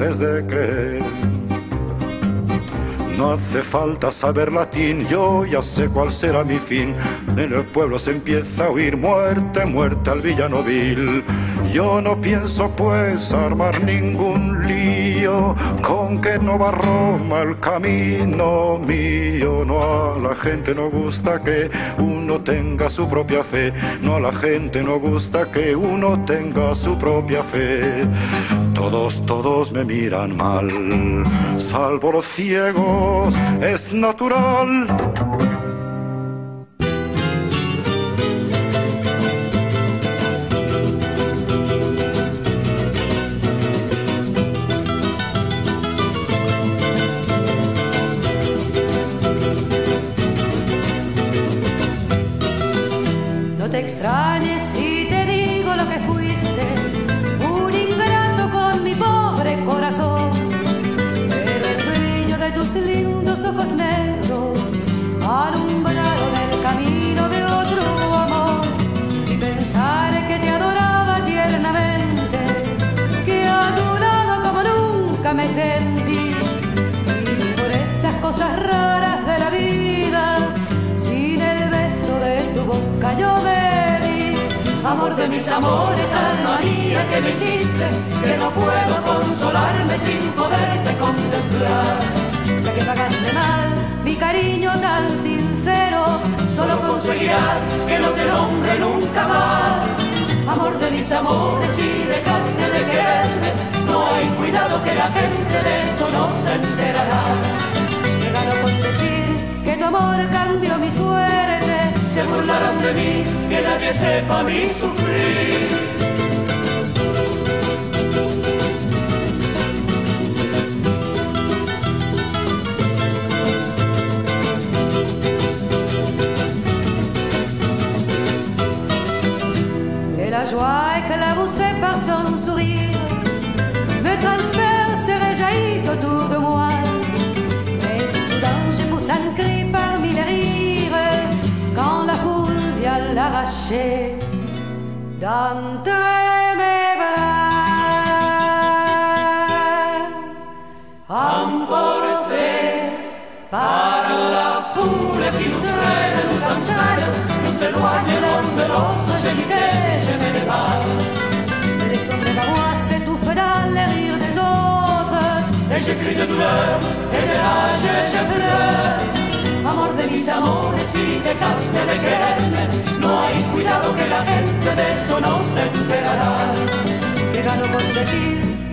es de creer. No hace falta saber latín, yo ya sé cuál será mi fin. En el pueblo se empieza a oír muerte, muerte al villano vil. Yo no pienso pues armar ningún lío, con que no va Roma el camino mío. No a la gente no gusta que uno tenga su propia fe, no a la gente no gusta que uno tenga su propia fe. Todos, todos me miran mal, salvo los ciegos, es natural.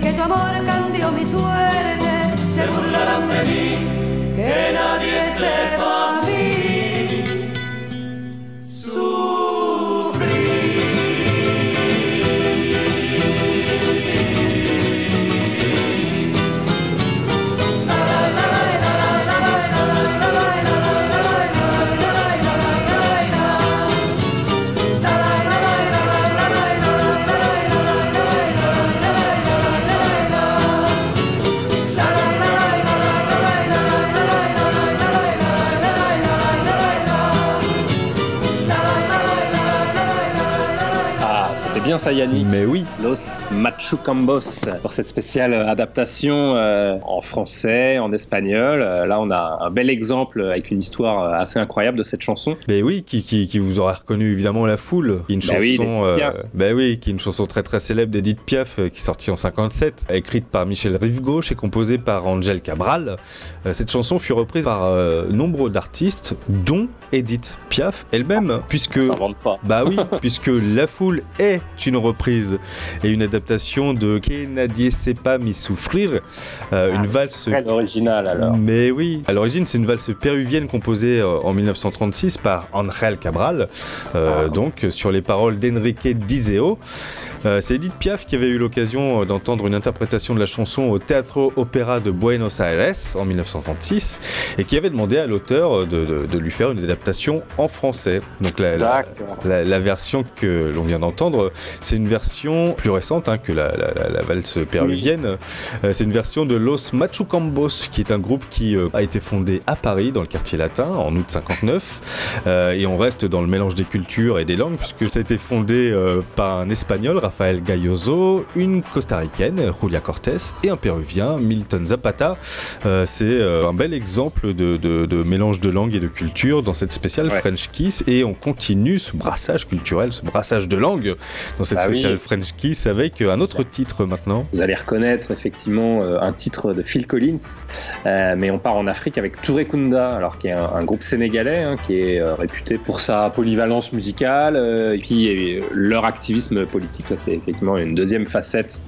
Que tu amor cambió mi suerte, se burlarán de mí, que nadie sepa ça, Yannick. Mais oui. Los Machucambos pour cette spéciale adaptation euh, en français, en espagnol. Euh, là, on a un bel exemple avec une histoire euh, assez incroyable de cette chanson. Mais oui, qui, qui, qui vous aura reconnu évidemment la foule. Qui est une Bah chanson, bah oui, qui est une chanson très très célèbre d'Edith Piaf, qui est sortie en 57, écrite par Michel Rive-Gauche et composée par Angel Cabral. Cette chanson fut reprise par nombre d'artistes, dont Edith Piaf elle-même, puisque Ça pas. bah oui, puisque La Foule est une reprise et une adaptation de Que nadie sepa mi souffrir, euh, une valse Très original alors. mais oui, à l'origine, c'est une valse péruvienne composée euh, en 1936 par Angel Cabral, euh, donc sur les paroles d'Enrique Dizeo. Euh, c'est Edith Piaf qui avait eu l'occasion euh, d'entendre une interprétation de la chanson au Teatro Opera de Buenos Aires en 1936 et qui avait demandé à l'auteur euh, de, de- de lui faire une adaptation en français. Donc la, la, D'accord. la- la version que l'on vient d'entendre, c'est une version plus récente hein, que la, valse péruvienne. C'est une version de Los Machucambos, qui est un groupe qui a été fondé à Paris, dans le quartier latin, en août 59. Euh, et on reste dans le mélange des cultures et des langues, puisque ça a été fondé par un espagnol, Rafael Galloso, une costaricaine, Julia Cortés, et un péruvien, Milton Zapata. Euh, c'est euh, un bel exemple de, de- de mélange de langues et de cultures dans cette spéciale Ouais. French Kiss. Et on continue ce brassage culturel, ce brassage de langues dans cette oui. spéciale French Kiss avec un autre titre maintenant. Vous allez reconnaître effectivement euh, un titre de Phil Collins, euh, mais on part en Afrique avec Touré Kunda, alors qui est un, un groupe sénégalais hein, qui est euh, réputé pour sa polyvalence musicale euh, et puis euh, leur activisme politique. Là, c'est effectivement une deuxième facette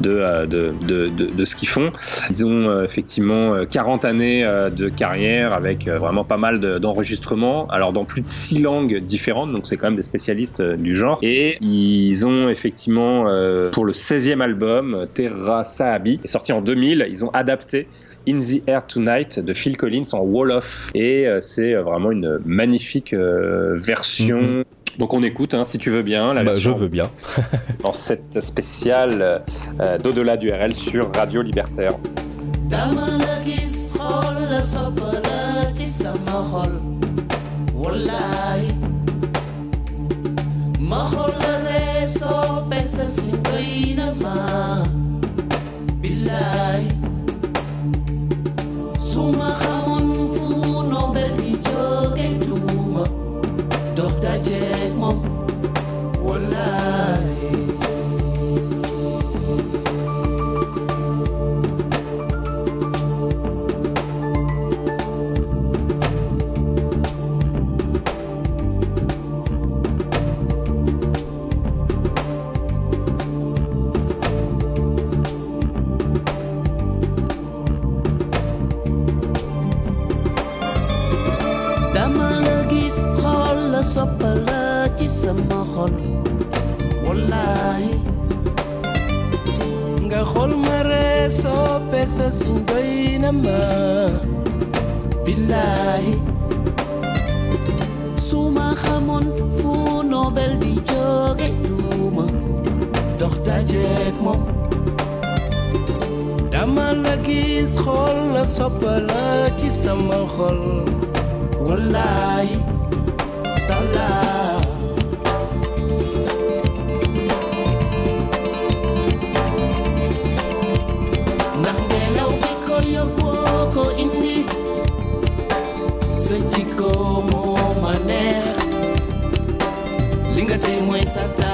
de, euh, de, de, de- de ce qu'ils font. Ils ont euh, effectivement euh, 40 années euh, de carrière avec vraiment pas mal de- d'enregistrements, alors dans plus de six langues différentes, donc c'est quand même des spécialistes du genre. Et ils ont effectivement, pour le 16e album, Terra Saabi, est sorti en 2000, ils ont adapté In the Air Tonight de Phil Collins en Wall-Off. Et euh, c'est euh, vraiment une magnifique euh, version. Mhm. Donc on écoute, hein, si tu veux bien, la Bah, je version veux bien. dans cette spéciale euh, d'au-delà du RL sur Radio Libertaire. suma xamoon fu nobel sama xol. Wallahi nga xol ma ree su ma xamoon fu nobel di jóge duuma dox dajeek moom. Dama la gis xol la soppala ci sama xol. Wallahi salaam. said that.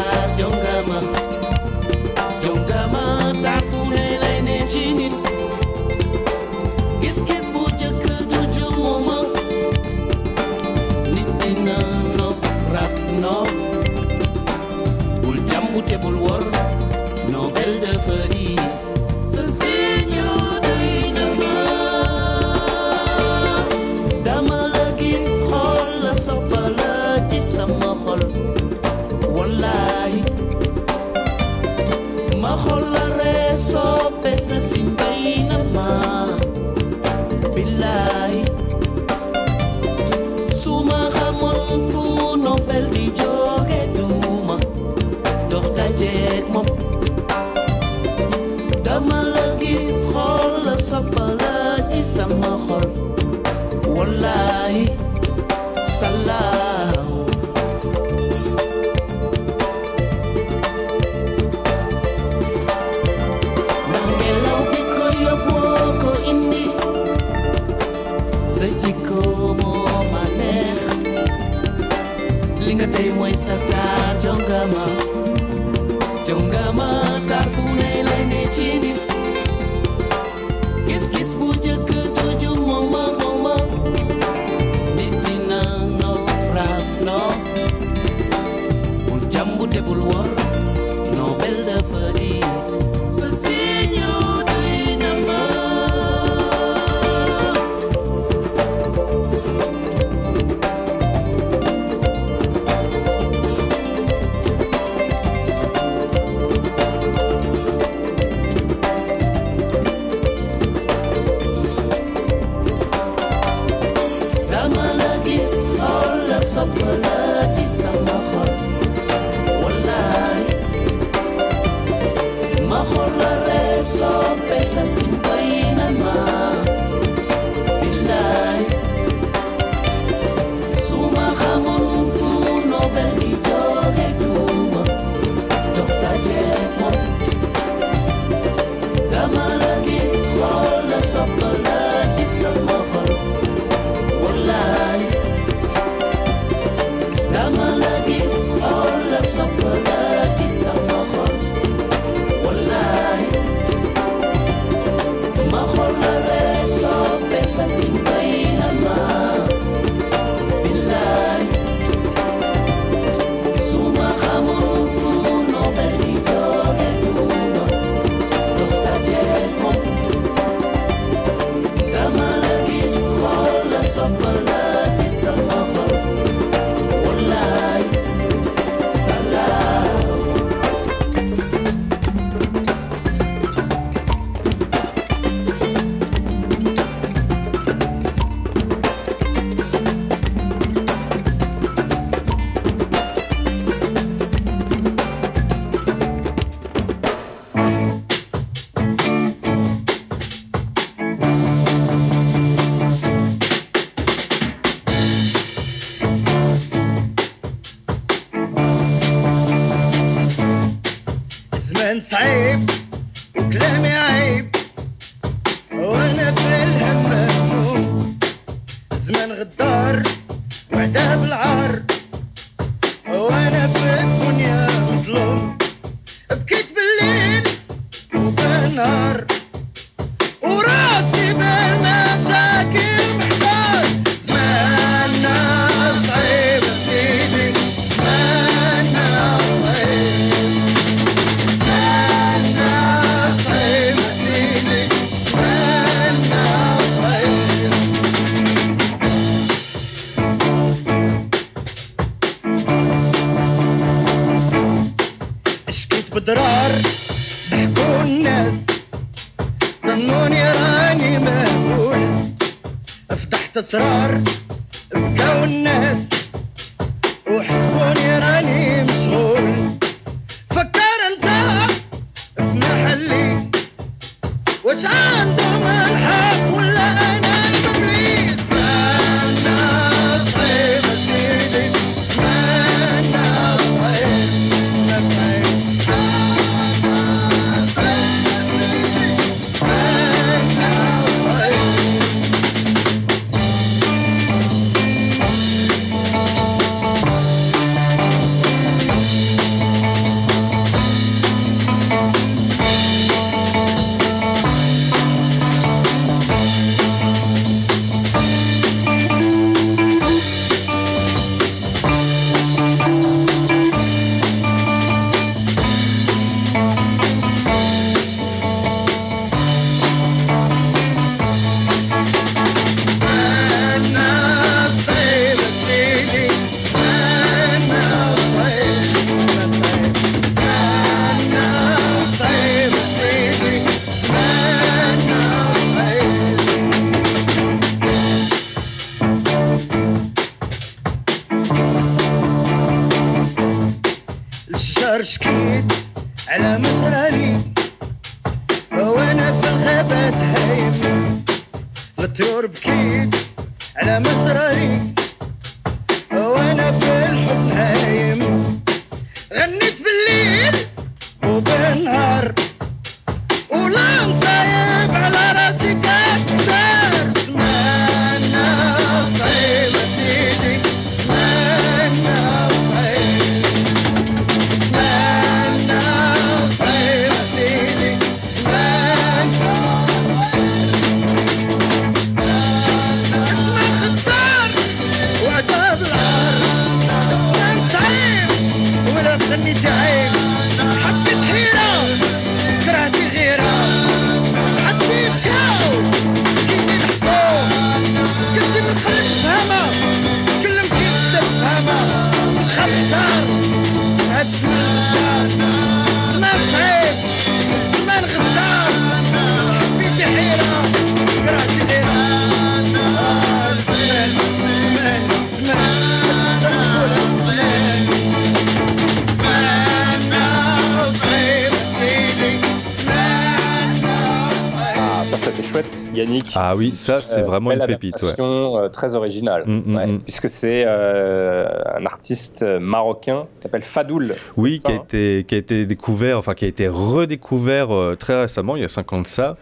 Ah oui, ça c'est Euh, vraiment une pépite. ouais. euh, très originale, Mm, mm, ouais, mm. puisque c'est euh, un artiste marocain qui s'appelle Fadoul. Oui, qui a, hein été, qui a été découvert, enfin qui a été redécouvert très récemment, il y a 5 ans de ça.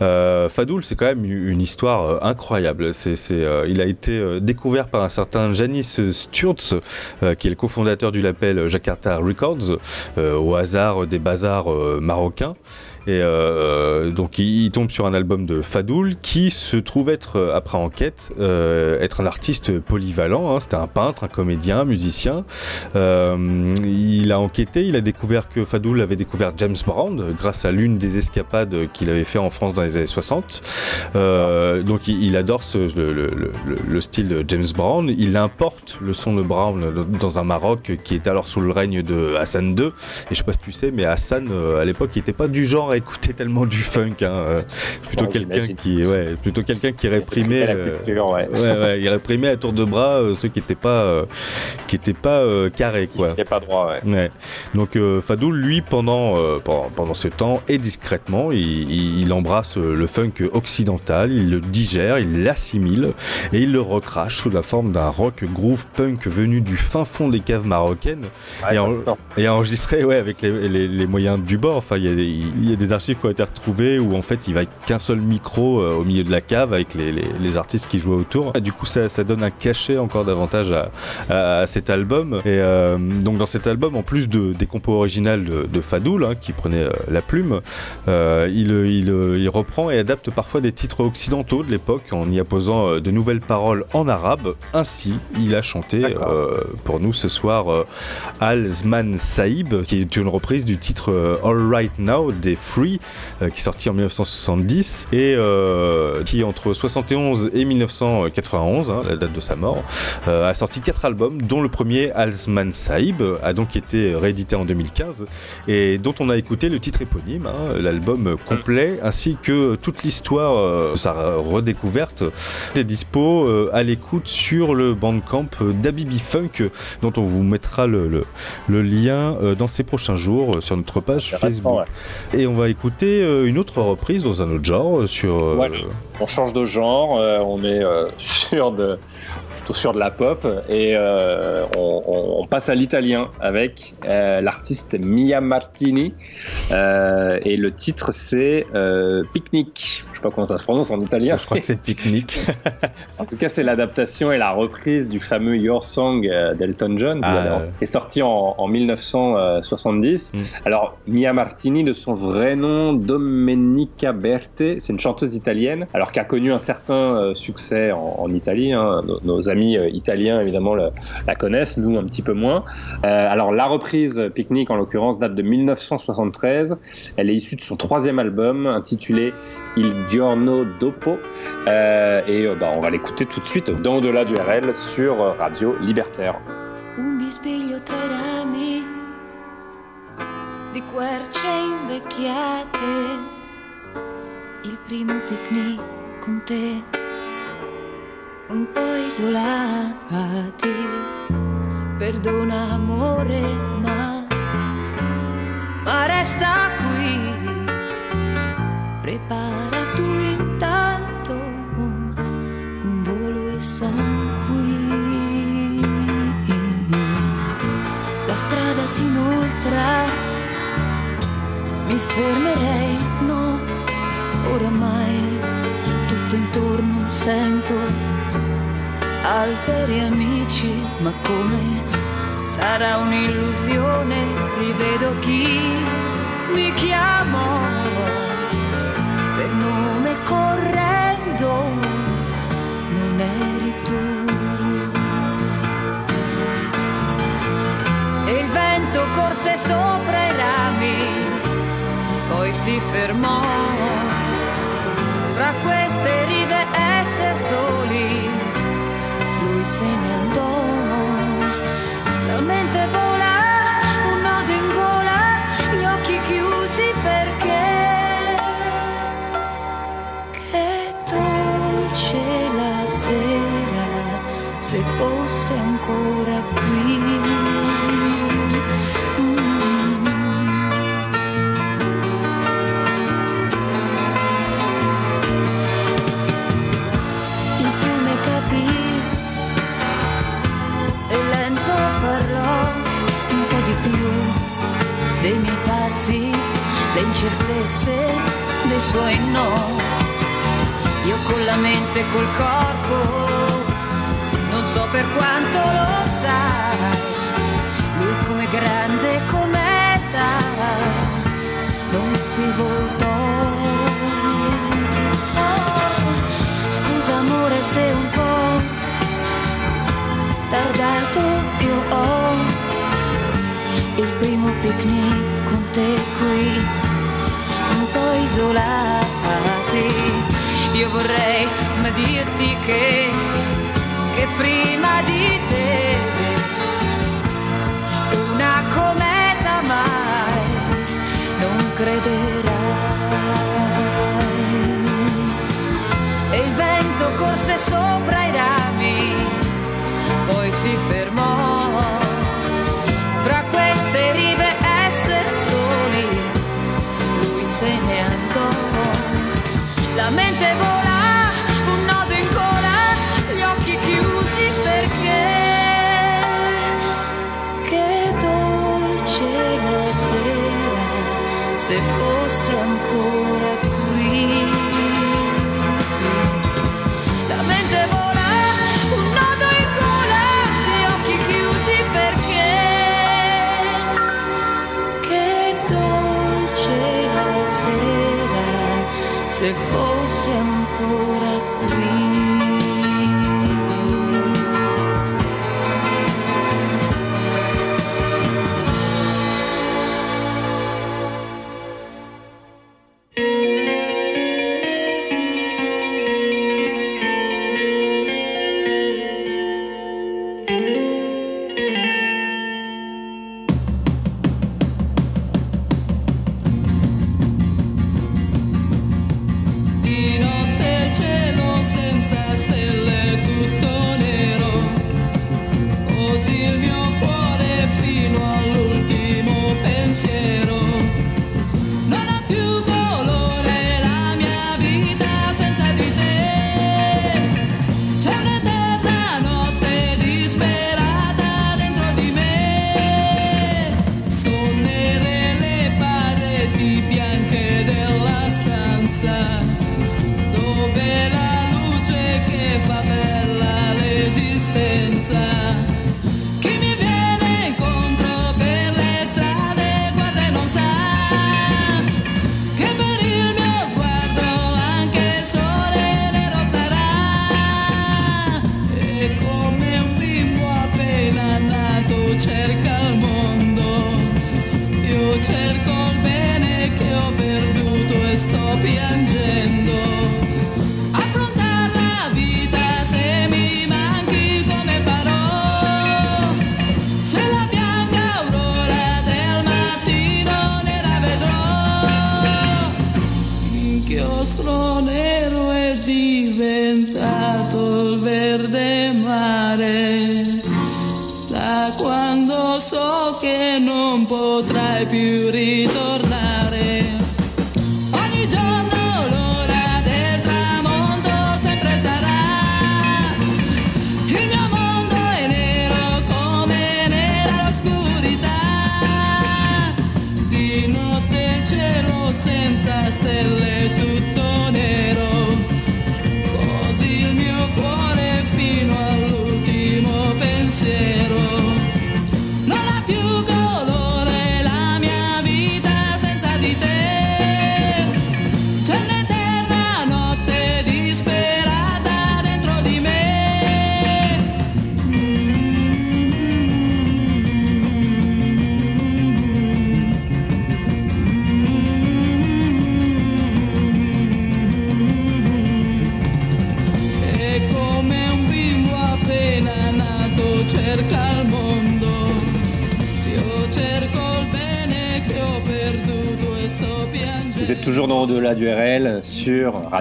Fadoul, c'est quand même une histoire incroyable. C'est, il a été découvert par un certain Janis Sturz, qui est le cofondateur du label Jakarta Records, au hasard des bazars marocains. Et euh, donc il, tombe sur un album de Fadoul qui se trouve être, euh, après enquête, euh, être un artiste polyvalent. hein. C'était un peintre, un comédien, un musicien. Il a enquêté, il a découvert que Fadoul avait découvert James Brown grâce à l'une des escapades qu'il avait fait en France dans les années 60. Euh, donc il, adore ce- le, le- le- le style de James Brown. Il importe le son de Brown dans un Maroc qui était alors sous le règne de Hassan II. Et je sais pas si tu sais, mais Hassan à l'époque il était pas du genre à écouter tellement du funk. hein. Euh, plutôt Ouais, quelqu'un qui, ouais, plutôt quelqu'un qui réprimait. euh, culture, ouais. ouais, ouais, il réprimait à tour de bras euh, ceux qui étaient pas, qui étaient pas carrés quoi. Pas droit, ouais. Donc Fadoul, lui, pendant, pendant, pendant ce temps, et discrètement, il, embrasse le funk occidental, il le digère, il l'assimile, et il le recrache sous la forme d'un rock groove punk venu du fin fond des caves marocaines, et, en- enregistré ouais, avec les, les- les moyens du bord. Enfin, il y, a des- y a des archives qui ont été retrouvées où en fait il va qu'un seul micro euh, au milieu de la cave avec les, les- les artistes qui jouent autour. Et du coup, ça, ça donne un cachet encore davantage à, à- à cet album. Et euh, donc dans cet album, en plus de, des compos originales de, de Fadoul, hein, qui prenait euh, la plume, il, il, il reprend et adapte parfois des titres occidentaux de l'époque en y apposant de nouvelles paroles en arabe. Ainsi, il a chanté pour nous ce soir Al Zman Saïb, qui est une reprise du titre All Right Now des Free, euh, qui est sorti en 1970 et euh, qui entre 71 et 1991, hein, la date de sa mort, euh, a sorti quatre albums, dont le premier Alsman Saïb a donc été réédité en 2015 et dont on a écouté le titre éponyme, hein, l'album complet, ainsi que toute l'histoire, euh, sa redécouverte, est dispo à l'écoute sur le bandcamp d'Abibi Funk, dont on vous mettra le, le- le lien dans ces prochains jours sur notre page Facebook. Et on va écouter euh, une autre reprise dans un autre genre, euh, sur... euh. On change de genre, on est sur de plutôt sur de la pop et on, passe à l'italien avec l'artiste Mia Martini et le titre c'est Picnic. Pas comment ça se prononce en italien. Je crois que c'est Picnic. En tout cas, c'est l'adaptation et la reprise du fameux Your Song euh, d'Elton John, qui Ah, alors, est sorti en, en 1970. Mm. Alors, Mia Martini, de son vrai nom, Domenica Berti, c'est une chanteuse italienne, alors qui a connu un certain euh, succès en, en Italie. hein. Nos, nos amis euh, italiens, évidemment, le- la connaissent, nous un petit peu moins. Euh, alors, la reprise Picnic, en l'occurrence, date de 1973. Elle est issue de son troisième album, intitulé Il Giorno Dopo. Euh, et euh, bah, on va l'écouter tout de suite dans Au-delà du RL sur euh, Radio Libertaire. Un bisbiglio tra i rami di querce invecchiate, il primo picnic con te, un po' isolati. Perdona amore, ma, ma resta qui. Strada si inoltra, mi fermerei, no, oramai. Tutto intorno sento alberi amici, ma come sarà un'illusione, rivedo chi mi chiamo. Per nome correndo, non eri corse sopra i rami, poi si fermò. Fra queste rive essere soli, lui se ne andò. Incertezze dei suoi no. Io con la mente e col corpo non so per quanto lottai, lui come grande cometa non si voltò. Oh, scusa amore se un po' tardato io ho il primo picnic con te qui, isolati. Io vorrei ma dirti che, che prima di te una cometa mai non crederai. E il vento corse sopra i rami, poi si fermò.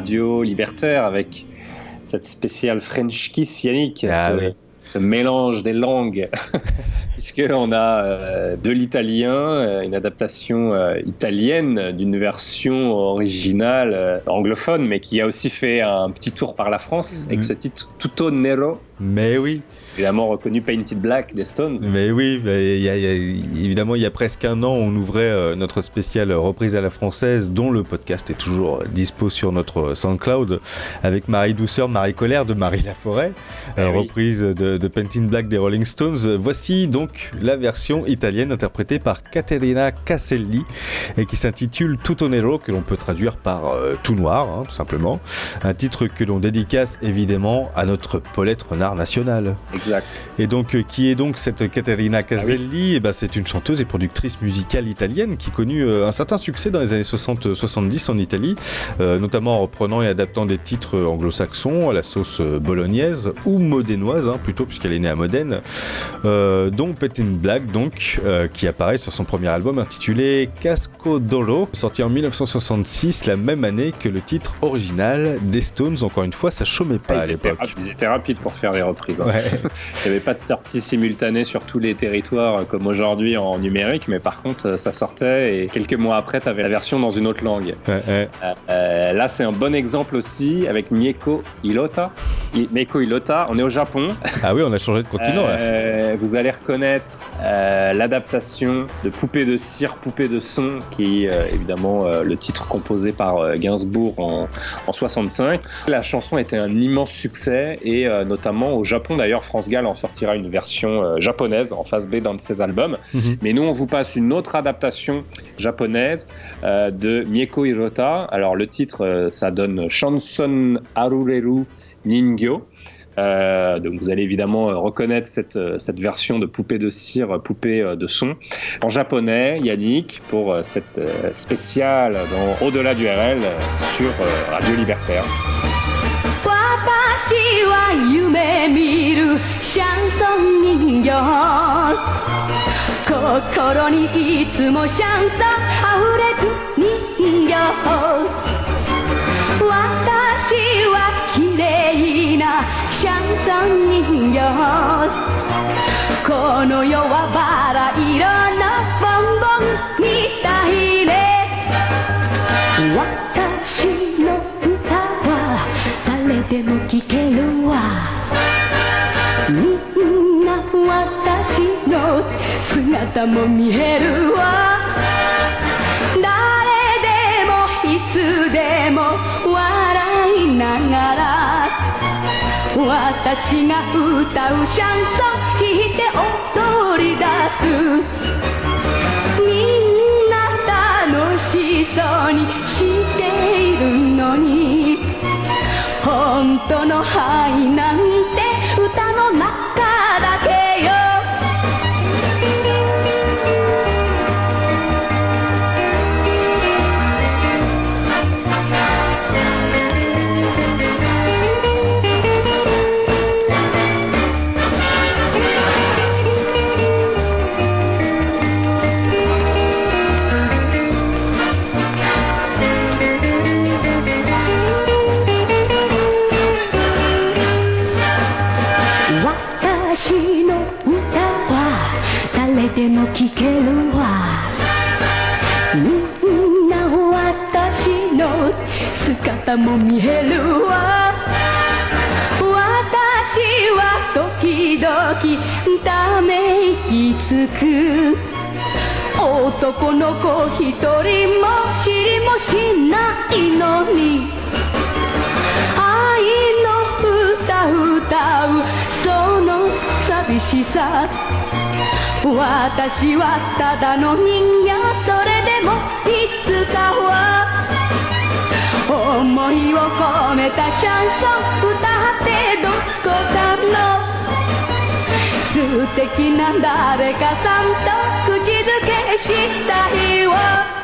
Radio Libertaire avec cette spéciale French Kiss Yannick, Ah ce, oui. ce mélange des langues, puisque on a euh, de l'italien, euh, une adaptation euh, italienne d'une version originale euh, anglophone, mais qui a aussi fait un petit tour par la France avec Mhm. ce titre Tutto Nero, Mais oui, évidemment reconnu Painted Black des Stones. mais oui, mais il y a- il y a- évidemment, il y a presque un an, on ouvrait euh, notre spéciale reprise à la française, dont le podcast est toujours dispo sur notre SoundCloud, avec Marie Douceur, Marie Colère de Marie Laforêt, euh, Eh oui. reprise de, de Painting Black des Rolling Stones. Voici donc la version italienne interprétée par Caterina Caselli et qui s'intitule Tutto Nero, que l'on peut traduire par euh, Tout Noir, hein, tout simplement. Un titre que l'on dédicace évidemment à notre Paulette Renard nationale. Exact. Et donc, euh, qui est donc cette Caterina Caselli? Eh ben, C'est une chanteuse et productrice musicale italienne qui connut euh, un certain succès dans les années 60-70 en Italie, euh, notamment en reprenant et adaptant des titres anglo-saxons à la sauce euh, bolognaise ou modénoise, hein, plutôt, puisqu'elle est née à Modène, euh, dont Petit Black, donc, euh, qui apparaît sur son premier album intitulé Casco d'Oro, sorti en 1966, la même année que le titre original des Stones. Encore une fois, ça chômait pas Ah, à ils, l'époque. ils étaient rapides pour faire les reprises. hein. Ouais. Il n'y avait pas de sortie simultanée sur tous les territoires euh, comme aujourd'hui en numérique, mais par contre, euh, ça sortait et quelques mois après, tu avais la version dans une autre langue. Ouais, ouais. Euh, là, c'est un bon exemple aussi avec Mieko Ilota. I- Mieko Ilota, on est au Japon. Ah oui, on a changé de continent. Euh, vous allez reconnaître euh, l'adaptation de Poupée de cire, Poupée de son, qui est évidemment le titre composé par Gainsbourg en, en 65. La chanson était un immense succès et notamment au Japon d'ailleurs, France Gall en sortira une version euh, japonaise en face B d'un de ses albums. Mhm. Mais nous, on vous passe une autre adaptation japonaise euh, de Mieko Hirota. Alors le titre, euh, ça donne Chanson Arureru Ningyo. Euh, donc vous allez évidemment reconnaître cette, cette version de poupée de cire, poupée de son. En japonais, Yannick, pour cette spéciale dans Au-delà du RL sur Radio Libertaire. 私は夢見るシャンソン人形。心にいつもシャンソン溢れる。人形私は綺麗なシャンソン人形この世はバラ色のボンボンみたいねでも聴けるわ。みんな私の姿も見えるわ。誰でもいつでも笑いながら私が歌うシャンソン弾いて踊り出す。みんな楽しそうにしているのに。本当の愛なんて姿も見えるわ。私は時々ため息つく。男の子一人も知りもしないのに。愛の歌歌うその寂しさ。私はただの人間。それでもいつかは思いを込めたシャンソン。歌ってどこかの素敵な誰かさんと口づけしたいわ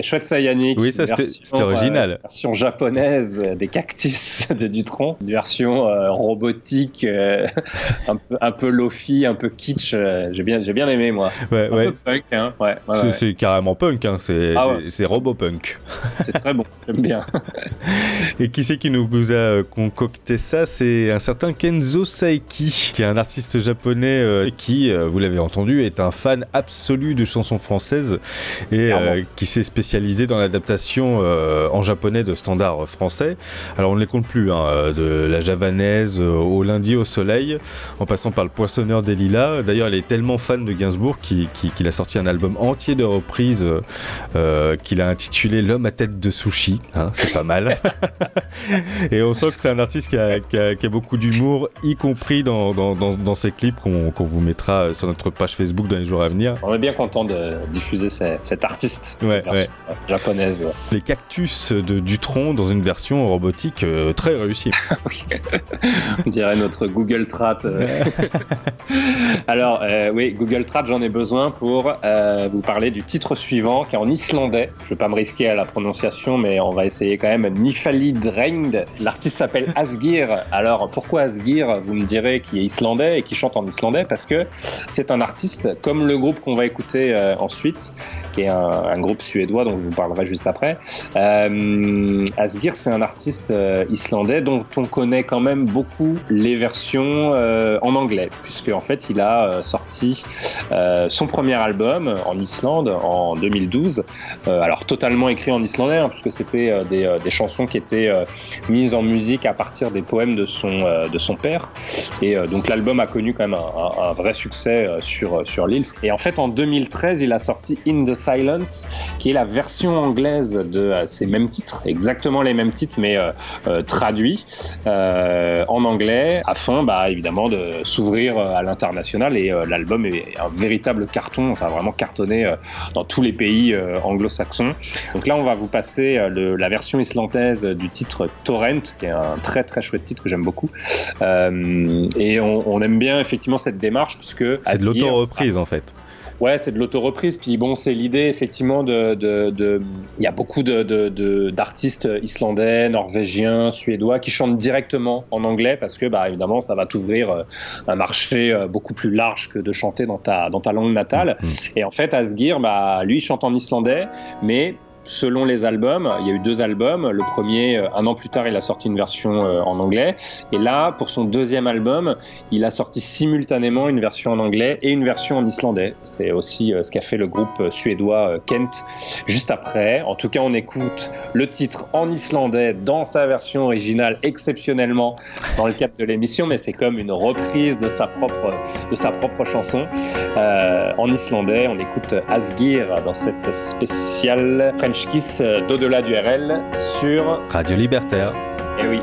c'était chouette ça Yannick. Oui, ça, c'était- original. euh, version japonaise euh, des cactus de Dutronc, une version euh, robotique, euh, un, peu, un peu lofi, un peu kitsch. j'ai bien, j'ai bien aimé moi. Ouais, un ouais. peu punk, hein. Ouais, ouais, C'est- ouais. Carrément punk, hein, c'est Ah robopunk. c'est très bon. J'aime bien. Et qui c'est qui nous a euh, concocté ça? C'est un certain Kenzo Saeki, qui est un artiste japonais euh, qui, euh, vous l'avez entendu, est un fan absolu de chansons françaises et euh, qui s'est spécialisé dans l'adaptation en japonais de standards français. Alors on ne les compte plus, hein, de la javanaise au lundi au soleil, en passant par le poissonneur des lilas. D'ailleurs, elle est tellement fan de Gainsbourg qu'il a sorti un album entier de reprises qu'il a intitulé L'homme à tête de sushi. Hein, c'est pas mal. Et on sent que c'est un artiste qui a, qui a- qui a beaucoup d'humour, y compris dans, dans, dans- dans ses clips qu'on vous mettra euh, sur notre page Facebook dans les jours à venir. On est bien content de diffuser ce- cet artiste Ouais, euh, japonaise. Les cactus de Dutron dans une version robotique euh, très réussie. On dirait notre Google euh. Alors, euh, oui, Google Trad, j'en ai besoin pour vous parler du titre suivant qui est en islandais. Je vais pas me risquer à la prononciation, mais on va essayer quand même. Nifali Drengd. L'artiste s'appelle Asgir. Alors, pourquoi Asgir Vous me direz qui est islandais et qui chante en islandais? Parce que c'est un artiste comme le groupe qu'on va écouter euh, ensuite, qui est un, groupe suédois dont je vous parlerai juste après. Euh, Asgir, c'est un artiste euh, islandais dont on connaît quand même beaucoup les versions en anglais, puisque en fait il a sorti son premier album en Islande en 2012, euh, alors totalement écrit en islandais, hein, puisque c'était des chansons qui étaient euh, mises en musique à partir des poèmes de son, euh, de son père, et euh, donc l'album a connu quand même un, vrai succès sur, sur l'île. Et en fait en 2013 il a sorti In the Silence, qui est la version anglaise de ces mêmes titres, exactement les mêmes titres, mais traduits en anglais, afin bah, évidemment de s'ouvrir à l'international. Et l'album est un véritable carton, ça a vraiment cartonné dans tous les pays anglo-saxons. Donc là, on va vous passer le- la version islandaise du titre Torrent, qui est un très très chouette titre que j'aime beaucoup. Euh, et on, on aime bien effectivement cette démarche, puisque C'est de l'auto-reprise en fait. Ouais, c'est de l'auto-reprise. Puis bon, c'est l'idée effectivement de, de, de- il y a beaucoup de- d'artistes islandais, norvégiens, suédois qui chantent directement en anglais parce que, bah, évidemment, ça va t'ouvrir euh, un marché euh, beaucoup plus large que de chanter dans ta, dans ta langue natale. Et en fait, Asgir, bah, lui, il chante en islandais, mais selon les albums, il y a eu deux albums. Le premier, euh, un an plus tard, il a sorti une version euh, en anglais. Et là, pour son deuxième album, il a sorti simultanément une version en anglais et une version en islandais. C'est aussi euh, ce qu'a fait le groupe suédois Kent juste après. En tout cas, on écoute le titre en islandais dans sa version originale exceptionnellement dans le cadre de l'émission, mais c'est comme une reprise de sa propre, de sa propre chanson. En islandais, on écoute Asgir dans cette spéciale French Kiss euh, d'au-delà du RL sur Radio Libertaire. Eh oui.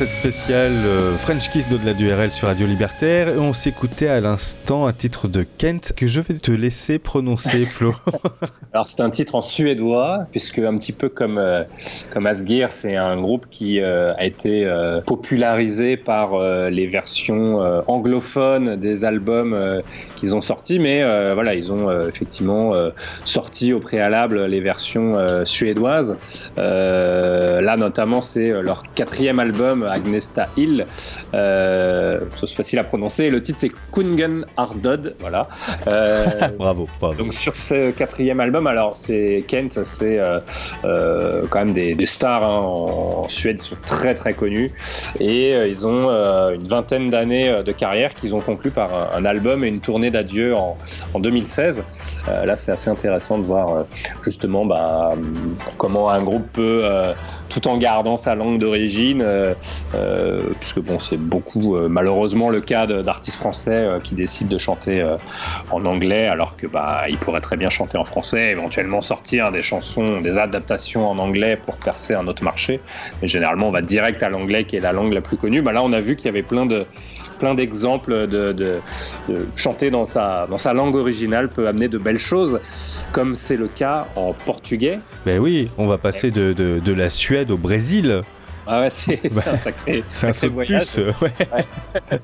Cette spéciale euh, French Kiss d'au-delà du sur Radio Libertaire on s'écoutait à l'instant un titre de Kent que je vais te laisser prononcer Flo. Alors c'est un titre en suédois, puisque un petit peu comme, euh, comme Asgir, c'est un groupe qui euh, a été euh, popularisé par les versions anglophones des albums qu'ils ont sortis, mais voilà, ils ont effectivement sorti au préalable les versions suédoises. Là notamment c'est leur quatrième album, Agnesta Hill, c'est facile à prononcer, le titre c'est Kungen Ardod, voilà. Bravo, bravo. donc sur ce quatrième album, alors c'est Kent, c'est euh, euh, quand même des, stars hein, en, Suède, ils sont très très connus et euh, ils ont une vingtaine d'années de carrière qu'ils ont conclu par un, album et une tournée d'adieu en, en 2016. Euh, là, c'est assez intéressant de voir justement bah, comment un groupe peut tout en gardant sa langue d'origine, euh, euh, puisque bon, c'est beaucoup euh, malheureusement le cas d'artistes français qui décident de chanter en anglais, alors que bah, ils pourraient très bien chanter en français, éventuellement sortir des chansons, des adaptations en anglais pour percer un autre marché. Mais généralement, on va direct à l'anglais, qui est la langue la plus connue. Bah, là, on a vu qu'il y avait plein de plein d'exemples de, chanter dans sa, dans sa langue originale peut amener de belles choses, comme c'est le cas en portugais. Ben oui, on va passer de- de la Suède au Brésil. Ah ouais, c'est c'est un sacré, un saut voyage. plus, euh, ouais.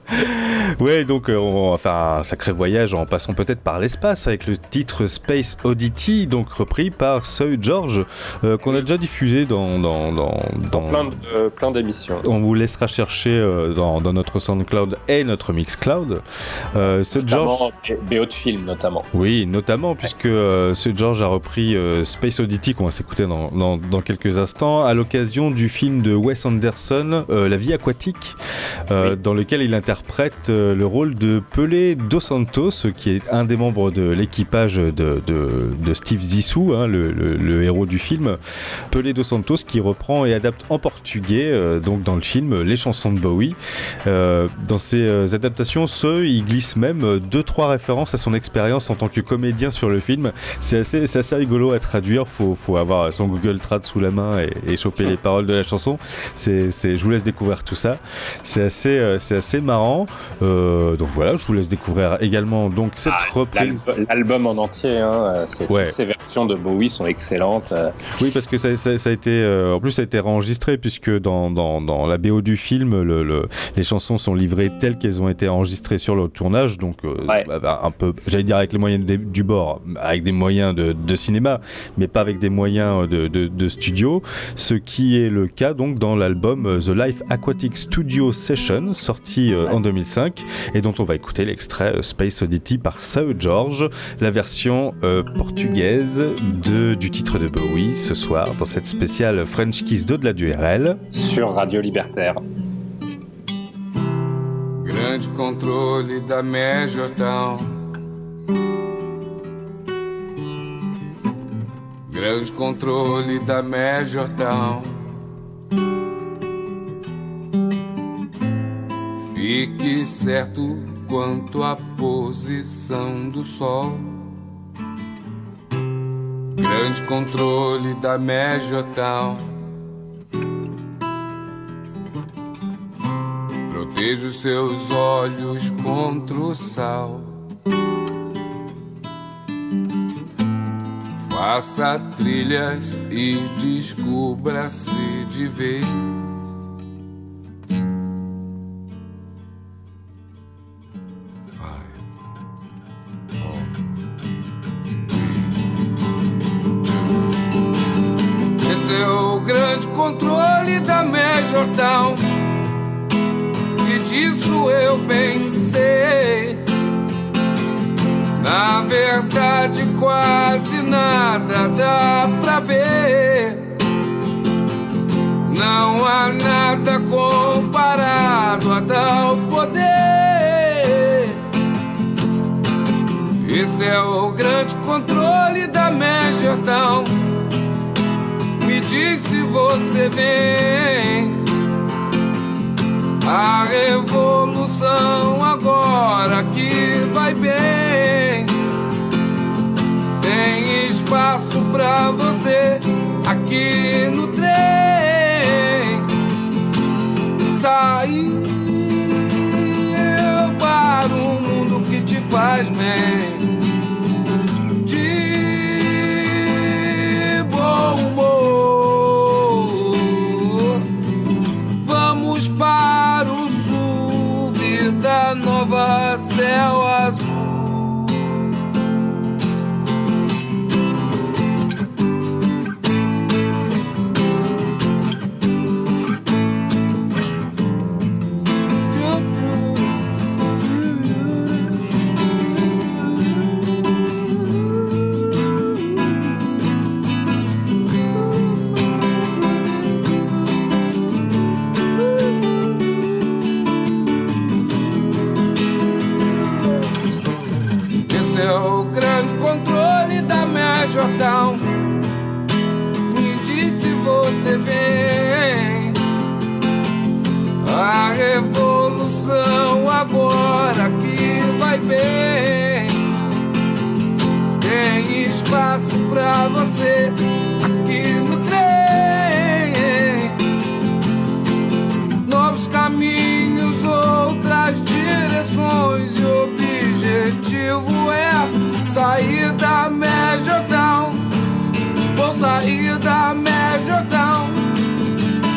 ouais, donc euh, on va faire un sacré voyage en passant peut-être par l'espace avec le titre Space Oddity, donc repris par Soy George, euh, qu'on a déjà diffusé dans, dans, dans, dans- Plein de- euh, d'émissions. On vous laissera chercher euh, dans, notre SoundCloud et notre Mixcloud. Euh, Soy George. BO de film, notamment. Oui, notamment puisque ce George a repris Space Oddity qu'on va s'écouter dans quelques instants à l'occasion du film de Wes Anderson, euh, La vie aquatique, euh, dans lequel il interprète euh, le rôle de Pelé Dos Santos, qui est un des membres de l'équipage de, de- de Steve Zissou, hein, le, le- le héros du film. Pelé Dos Santos qui reprend et adapte en portugais, donc dans le film, les chansons de Bowie. Dans ces adaptations, ce, il glisse même deux trois références à son expérience en tant que comédien sur le film. C'est assez, assez rigolo à traduire. Faut, faut avoir son Google Trad sous la main et, et choper les paroles de la chanson. C'est, je vous laisse découvrir tout ça. C'est assez, euh, c'est assez marrant. Euh, donc voilà, je vous laisse découvrir également donc cette reprise. L'album- en entier, hein, euh, Ouais. toutes ces versions de Bowie sont excellentes. Oui, parce que ça, ça- ça a été, en plus, ça a été enregistré puisque dans, dans, dans la BO du film, le, le- les chansons sont livrées telles qu'elles ont été enregistrées sur le tournage, donc bah, bah, un peu, j'allais dire avec les moyens du bord, avec des moyens de, de cinéma, mais pas avec des moyens de, de- de studio. Ce qui est le cas donc dans l'album euh, The Life Aquatic Studio Session, sorti euh, en 2005, et dont on va écouter l'extrait euh, Space Oddity par Sao George, la version euh, portugaise de, du titre de Bowie ce soir dans cette spéciale French Kiss d'au-delà du RL. sur Radio Libertaire. Grande controle da Major Town. Grande controle da Major Fique certo quanto à posição do sol. Grande controle da Major. Proteja os seus olhos contra o sal. Faça trilhas e descubra-se de vez. Controle da Town. E disso eu pensei. Na verdade, quase nada dá pra ver. Não há nada comparado a tal poder. Esse é o grande controle da Major Town. Me diz se você vem. A revolução agora que vai bem. Tem espaço pra você aqui no trem. Sair para um mundo que te faz bem. Espaço pra você aqui no trem. Novos caminhos, outras direções. E o objetivo é sair da Major Town. Vou sair da Major Town.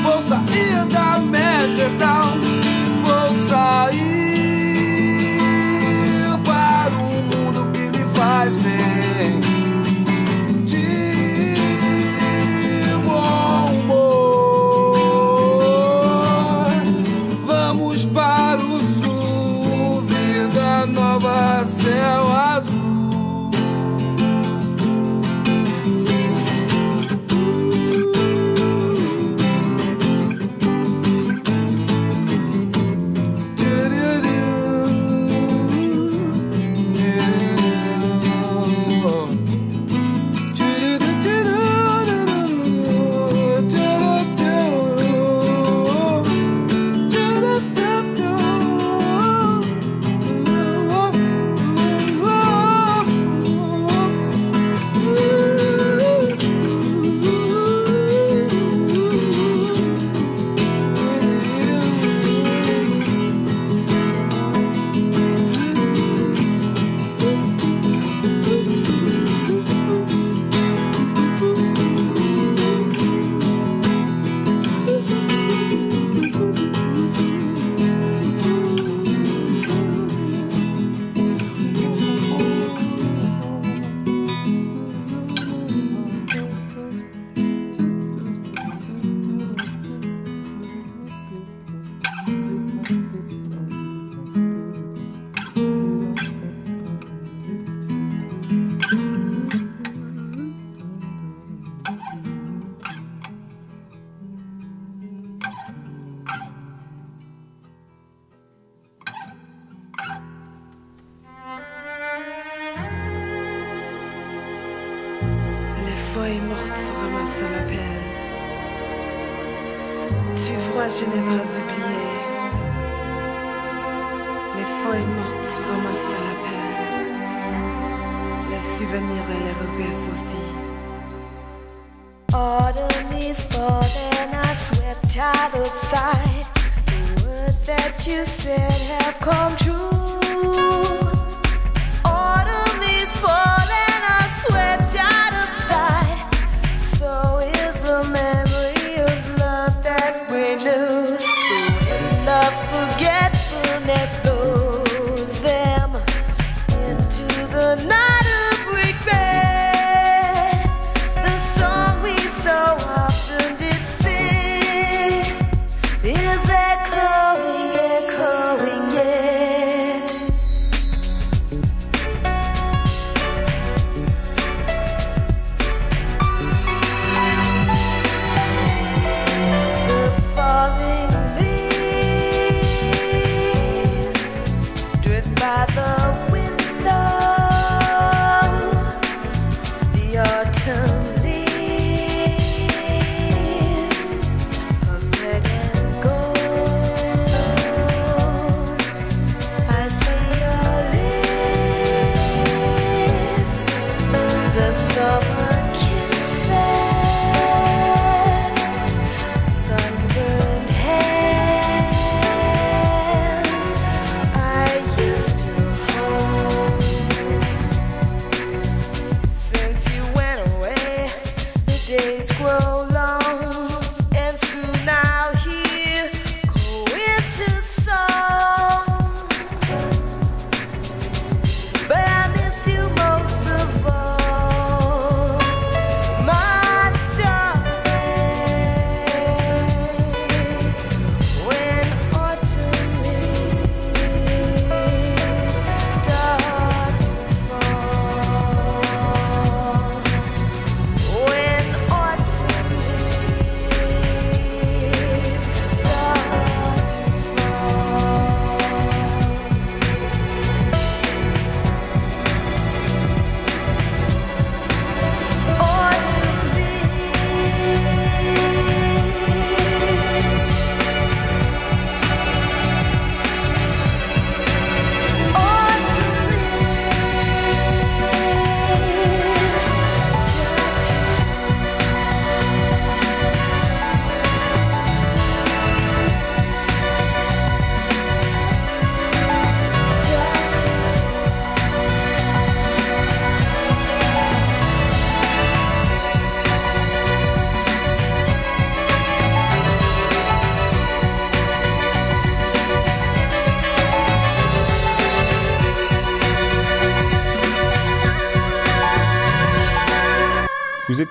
Vou sair da Major Town. Vou sair para um mundo que me faz bem.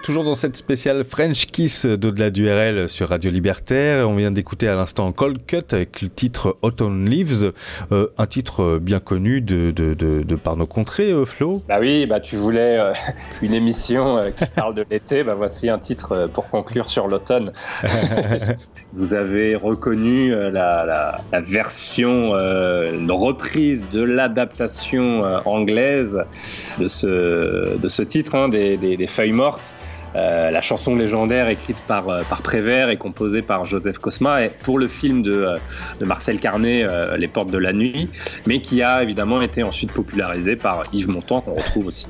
Toujours dans cette spéciale French Kiss d'au-delà du RL sur Radio Libertaire. On vient d'écouter à l'instant Cold Cut avec le titre Autumn Leaves, euh, un titre bien connu de, de, de, de par nos contrées, euh, Flo. Bah oui, bah tu voulais euh, une émission qui parle de l'été, bah voici un titre pour conclure sur l'automne. Vous avez reconnu la, la, la version, une reprise de l'adaptation anglaise de ce, de ce titre, hein, des, des, des feuilles mortes. Euh, la chanson légendaire écrite par, euh, Prévert et composée par Joseph Cosma et pour le film de, euh, Marcel Carnet, Les Portes de la Nuit, mais qui a évidemment été ensuite popularisée par Yves Montand, qu'on retrouve aussi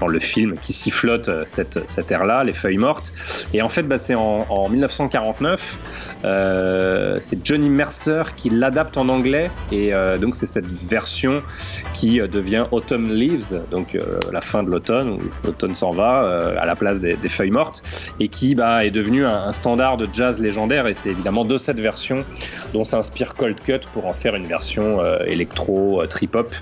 dans le film qui sifflote cette, cette ère-là, Les Feuilles Mortes. Et en fait, bah, c'est en, en 1949, euh, c'est Johnny Mercer qui l'adapte en anglais et donc c'est cette version qui devient Autumn Leaves, donc la fin de l'automne, où l'automne s'en va, à la place des, des mortes, et qui bah, est devenu un, standard de jazz légendaire. Et c'est évidemment de cette version dont s'inspire Cold Cut pour en faire une version euh, électro, euh, trip-hop,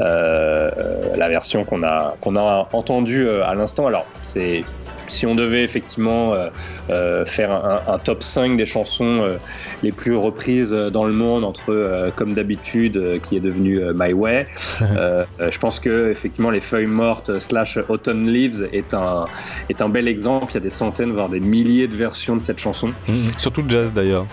euh, la version qu'on a, qu'on a entendue à l'instant. Alors, c'est si on devait effectivement euh, euh, faire un, un top 5 des chansons euh, les plus reprises dans le monde entre euh, comme d'habitude qui est devenu My Way je pense que effectivement les feuilles mortes slash autumn leaves est un est un bel exemple. Il y a des centaines voire des milliers de versions de cette chanson. Mmh, surtout le jazz d'ailleurs.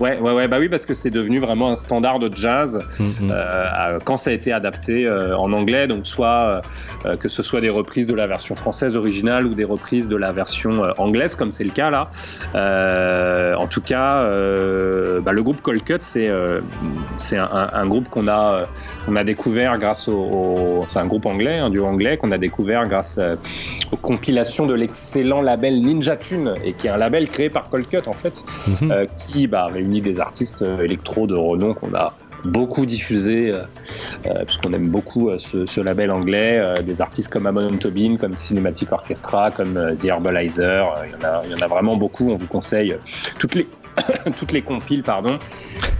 Ouais, ouais, ouais, bah oui, parce que c'est devenu vraiment un standard de jazz Mhm. euh, à- quand ça a été adapté euh, en anglais, donc soit euh, que ce soit des reprises de la version française originale ou des reprises de la version euh, anglaise, comme c'est le cas là. Euh, en tout cas, euh, bah, le groupe Cold Cut, c'est euh, c'est un, un- un groupe qu'on a euh, qu'on a découvert grâce au, au- c'est un groupe anglais, un duo anglais qu'on a découvert grâce euh, aux compilations de l'excellent label Ninja Tune et qui est un label créé par Cold Cut en fait Mhm. euh, qui bah, réunit des artistes euh, électro de renom qu'on a beaucoup diffusé euh, euh, puisqu'on aime beaucoup euh, ce, ce label anglais euh, des artistes comme Amon Tobin comme Cinematic Orchestra comme The Herbalizer il y, en a- il y en a vraiment beaucoup on vous conseille toutes les toutes les compiles pardon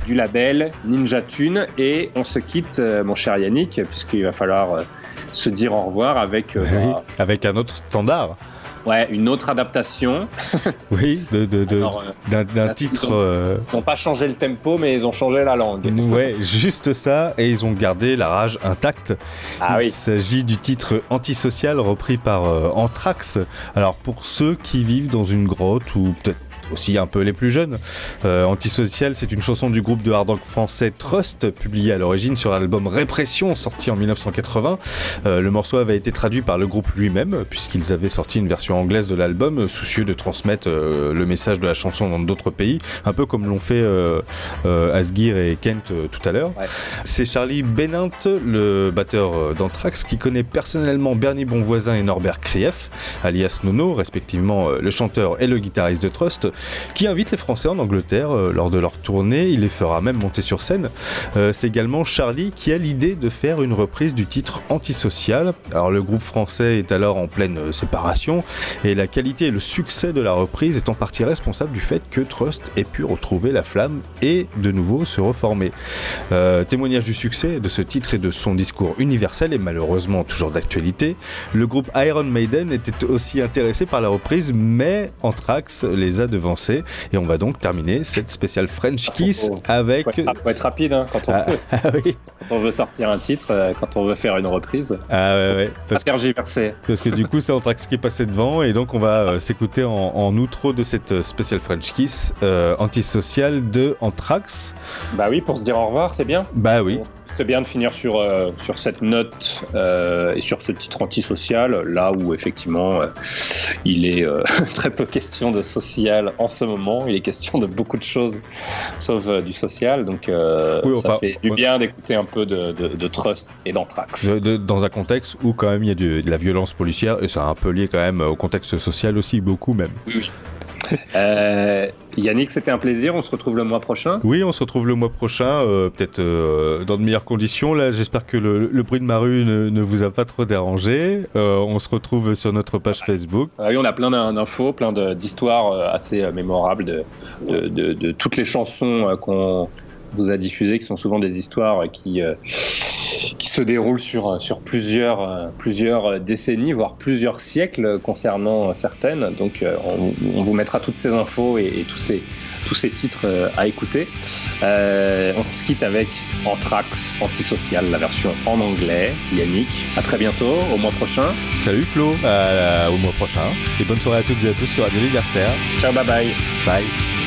du label Ninja Tune et on se quitte mon cher Yannick puisqu'il va falloir se dire au revoir avec Oui, bah, avec un autre standard. Ouais, une autre adaptation Oui, de, de- de- euh, d'un d'un titre. ils ont- euh, Ils n'ont pas changé le tempo, mais ils ont changé la langue. Ouais, juste ça, et ils ont gardé la rage intacte. Ah Il oui. s'agit du titre Antisocial repris par euh, Anthrax. Alors pour ceux qui vivent dans une grotte ou peut-être aussi un peu les plus jeunes. Euh, Antisocial, c'est une chanson du groupe de hard rock français Trust, publiée à l'origine sur l'album Répression, sorti en 1980. Euh, le morceau avait été traduit par le groupe lui-même, puisqu'ils avaient sorti une version anglaise de l'album, euh, soucieux de transmettre euh, le message de la chanson dans d'autres pays, un peu comme l'ont fait Asgir et Kent tout à l'heure. C'est Charlie Benint, le batteur d'Anthrax, qui connaît personnellement Bernie Bonvoisin et Norbert Krief, alias Nono, respectivement le chanteur et le guitariste de Trust, qui invite les Français en Angleterre euh, lors de leur tournée. Il les fera même monter sur scène. Euh, C'est également Charlie qui a l'idée de faire une reprise du titre Antisocial. Alors le groupe français est alors en pleine euh, séparation et la qualité et le succès de la reprise est en partie responsable du fait que Trust ait pu retrouver la flamme et de nouveau se reformer. Témoignage du succès de ce titre et de son discours universel et malheureusement toujours d'actualité, le groupe Iron Maiden était aussi intéressé par la reprise, mais Anthrax les a et on va donc terminer cette spéciale French Kiss avec. Faut être, faut être rapide hein, quand, on Ah, veut, ah oui. quand on veut sortir un titre, euh, quand on veut faire une reprise. Ah ouais, ouais. Parce que du coup, c'est Anthrax qui est passé devant et donc on va euh, s'écouter en, en outro de cette euh, spéciale French Kiss euh, antisociale de Anthrax. Bah oui, pour se dire au revoir, c'est bien. Bah oui. C'est bien de finir sur, euh, sur cette note euh, et sur ce titre antisocial, là où effectivement euh, il est très peu question de social en ce moment, il est question de beaucoup de choses sauf du social, donc Oui, ça fait du ouais. bien d'écouter un peu de, de- de Trust et d'Anthrax. Dans un contexte où quand même il y a de la violence policière et c'est un peu lié quand même au contexte social aussi, beaucoup même. Euh, Yannick, c'était un plaisir, on se retrouve le mois prochain. Oui, on se retrouve le mois prochain, euh, peut-être euh, dans de meilleures conditions. Là, j'espère que le, le bruit de ma rue ne, ne vous a pas trop dérangé. Euh, on se retrouve sur notre page Facebook. Ah oui, on a plein d'in- d'infos, plein d'histoires assez mémorables de, de, de- de toutes les chansons qu'on vous a diffusées, qui sont souvent des histoires qui, euh, qui se déroulent sur, sur plusieurs, euh, plusieurs décennies, voire plusieurs siècles concernant certaines. Donc euh, on, on vous mettra toutes ces infos et, et tous, ces, tous ces titres à écouter. Euh, on se quitte avec Anthrax Antisocial, la version en anglais. Yannick, à très bientôt, au mois prochain. Salut Flo, au mois prochain. Et bonne soirée à toutes et à tous sur Radio Libertaire. Ciao, bye bye. Bye.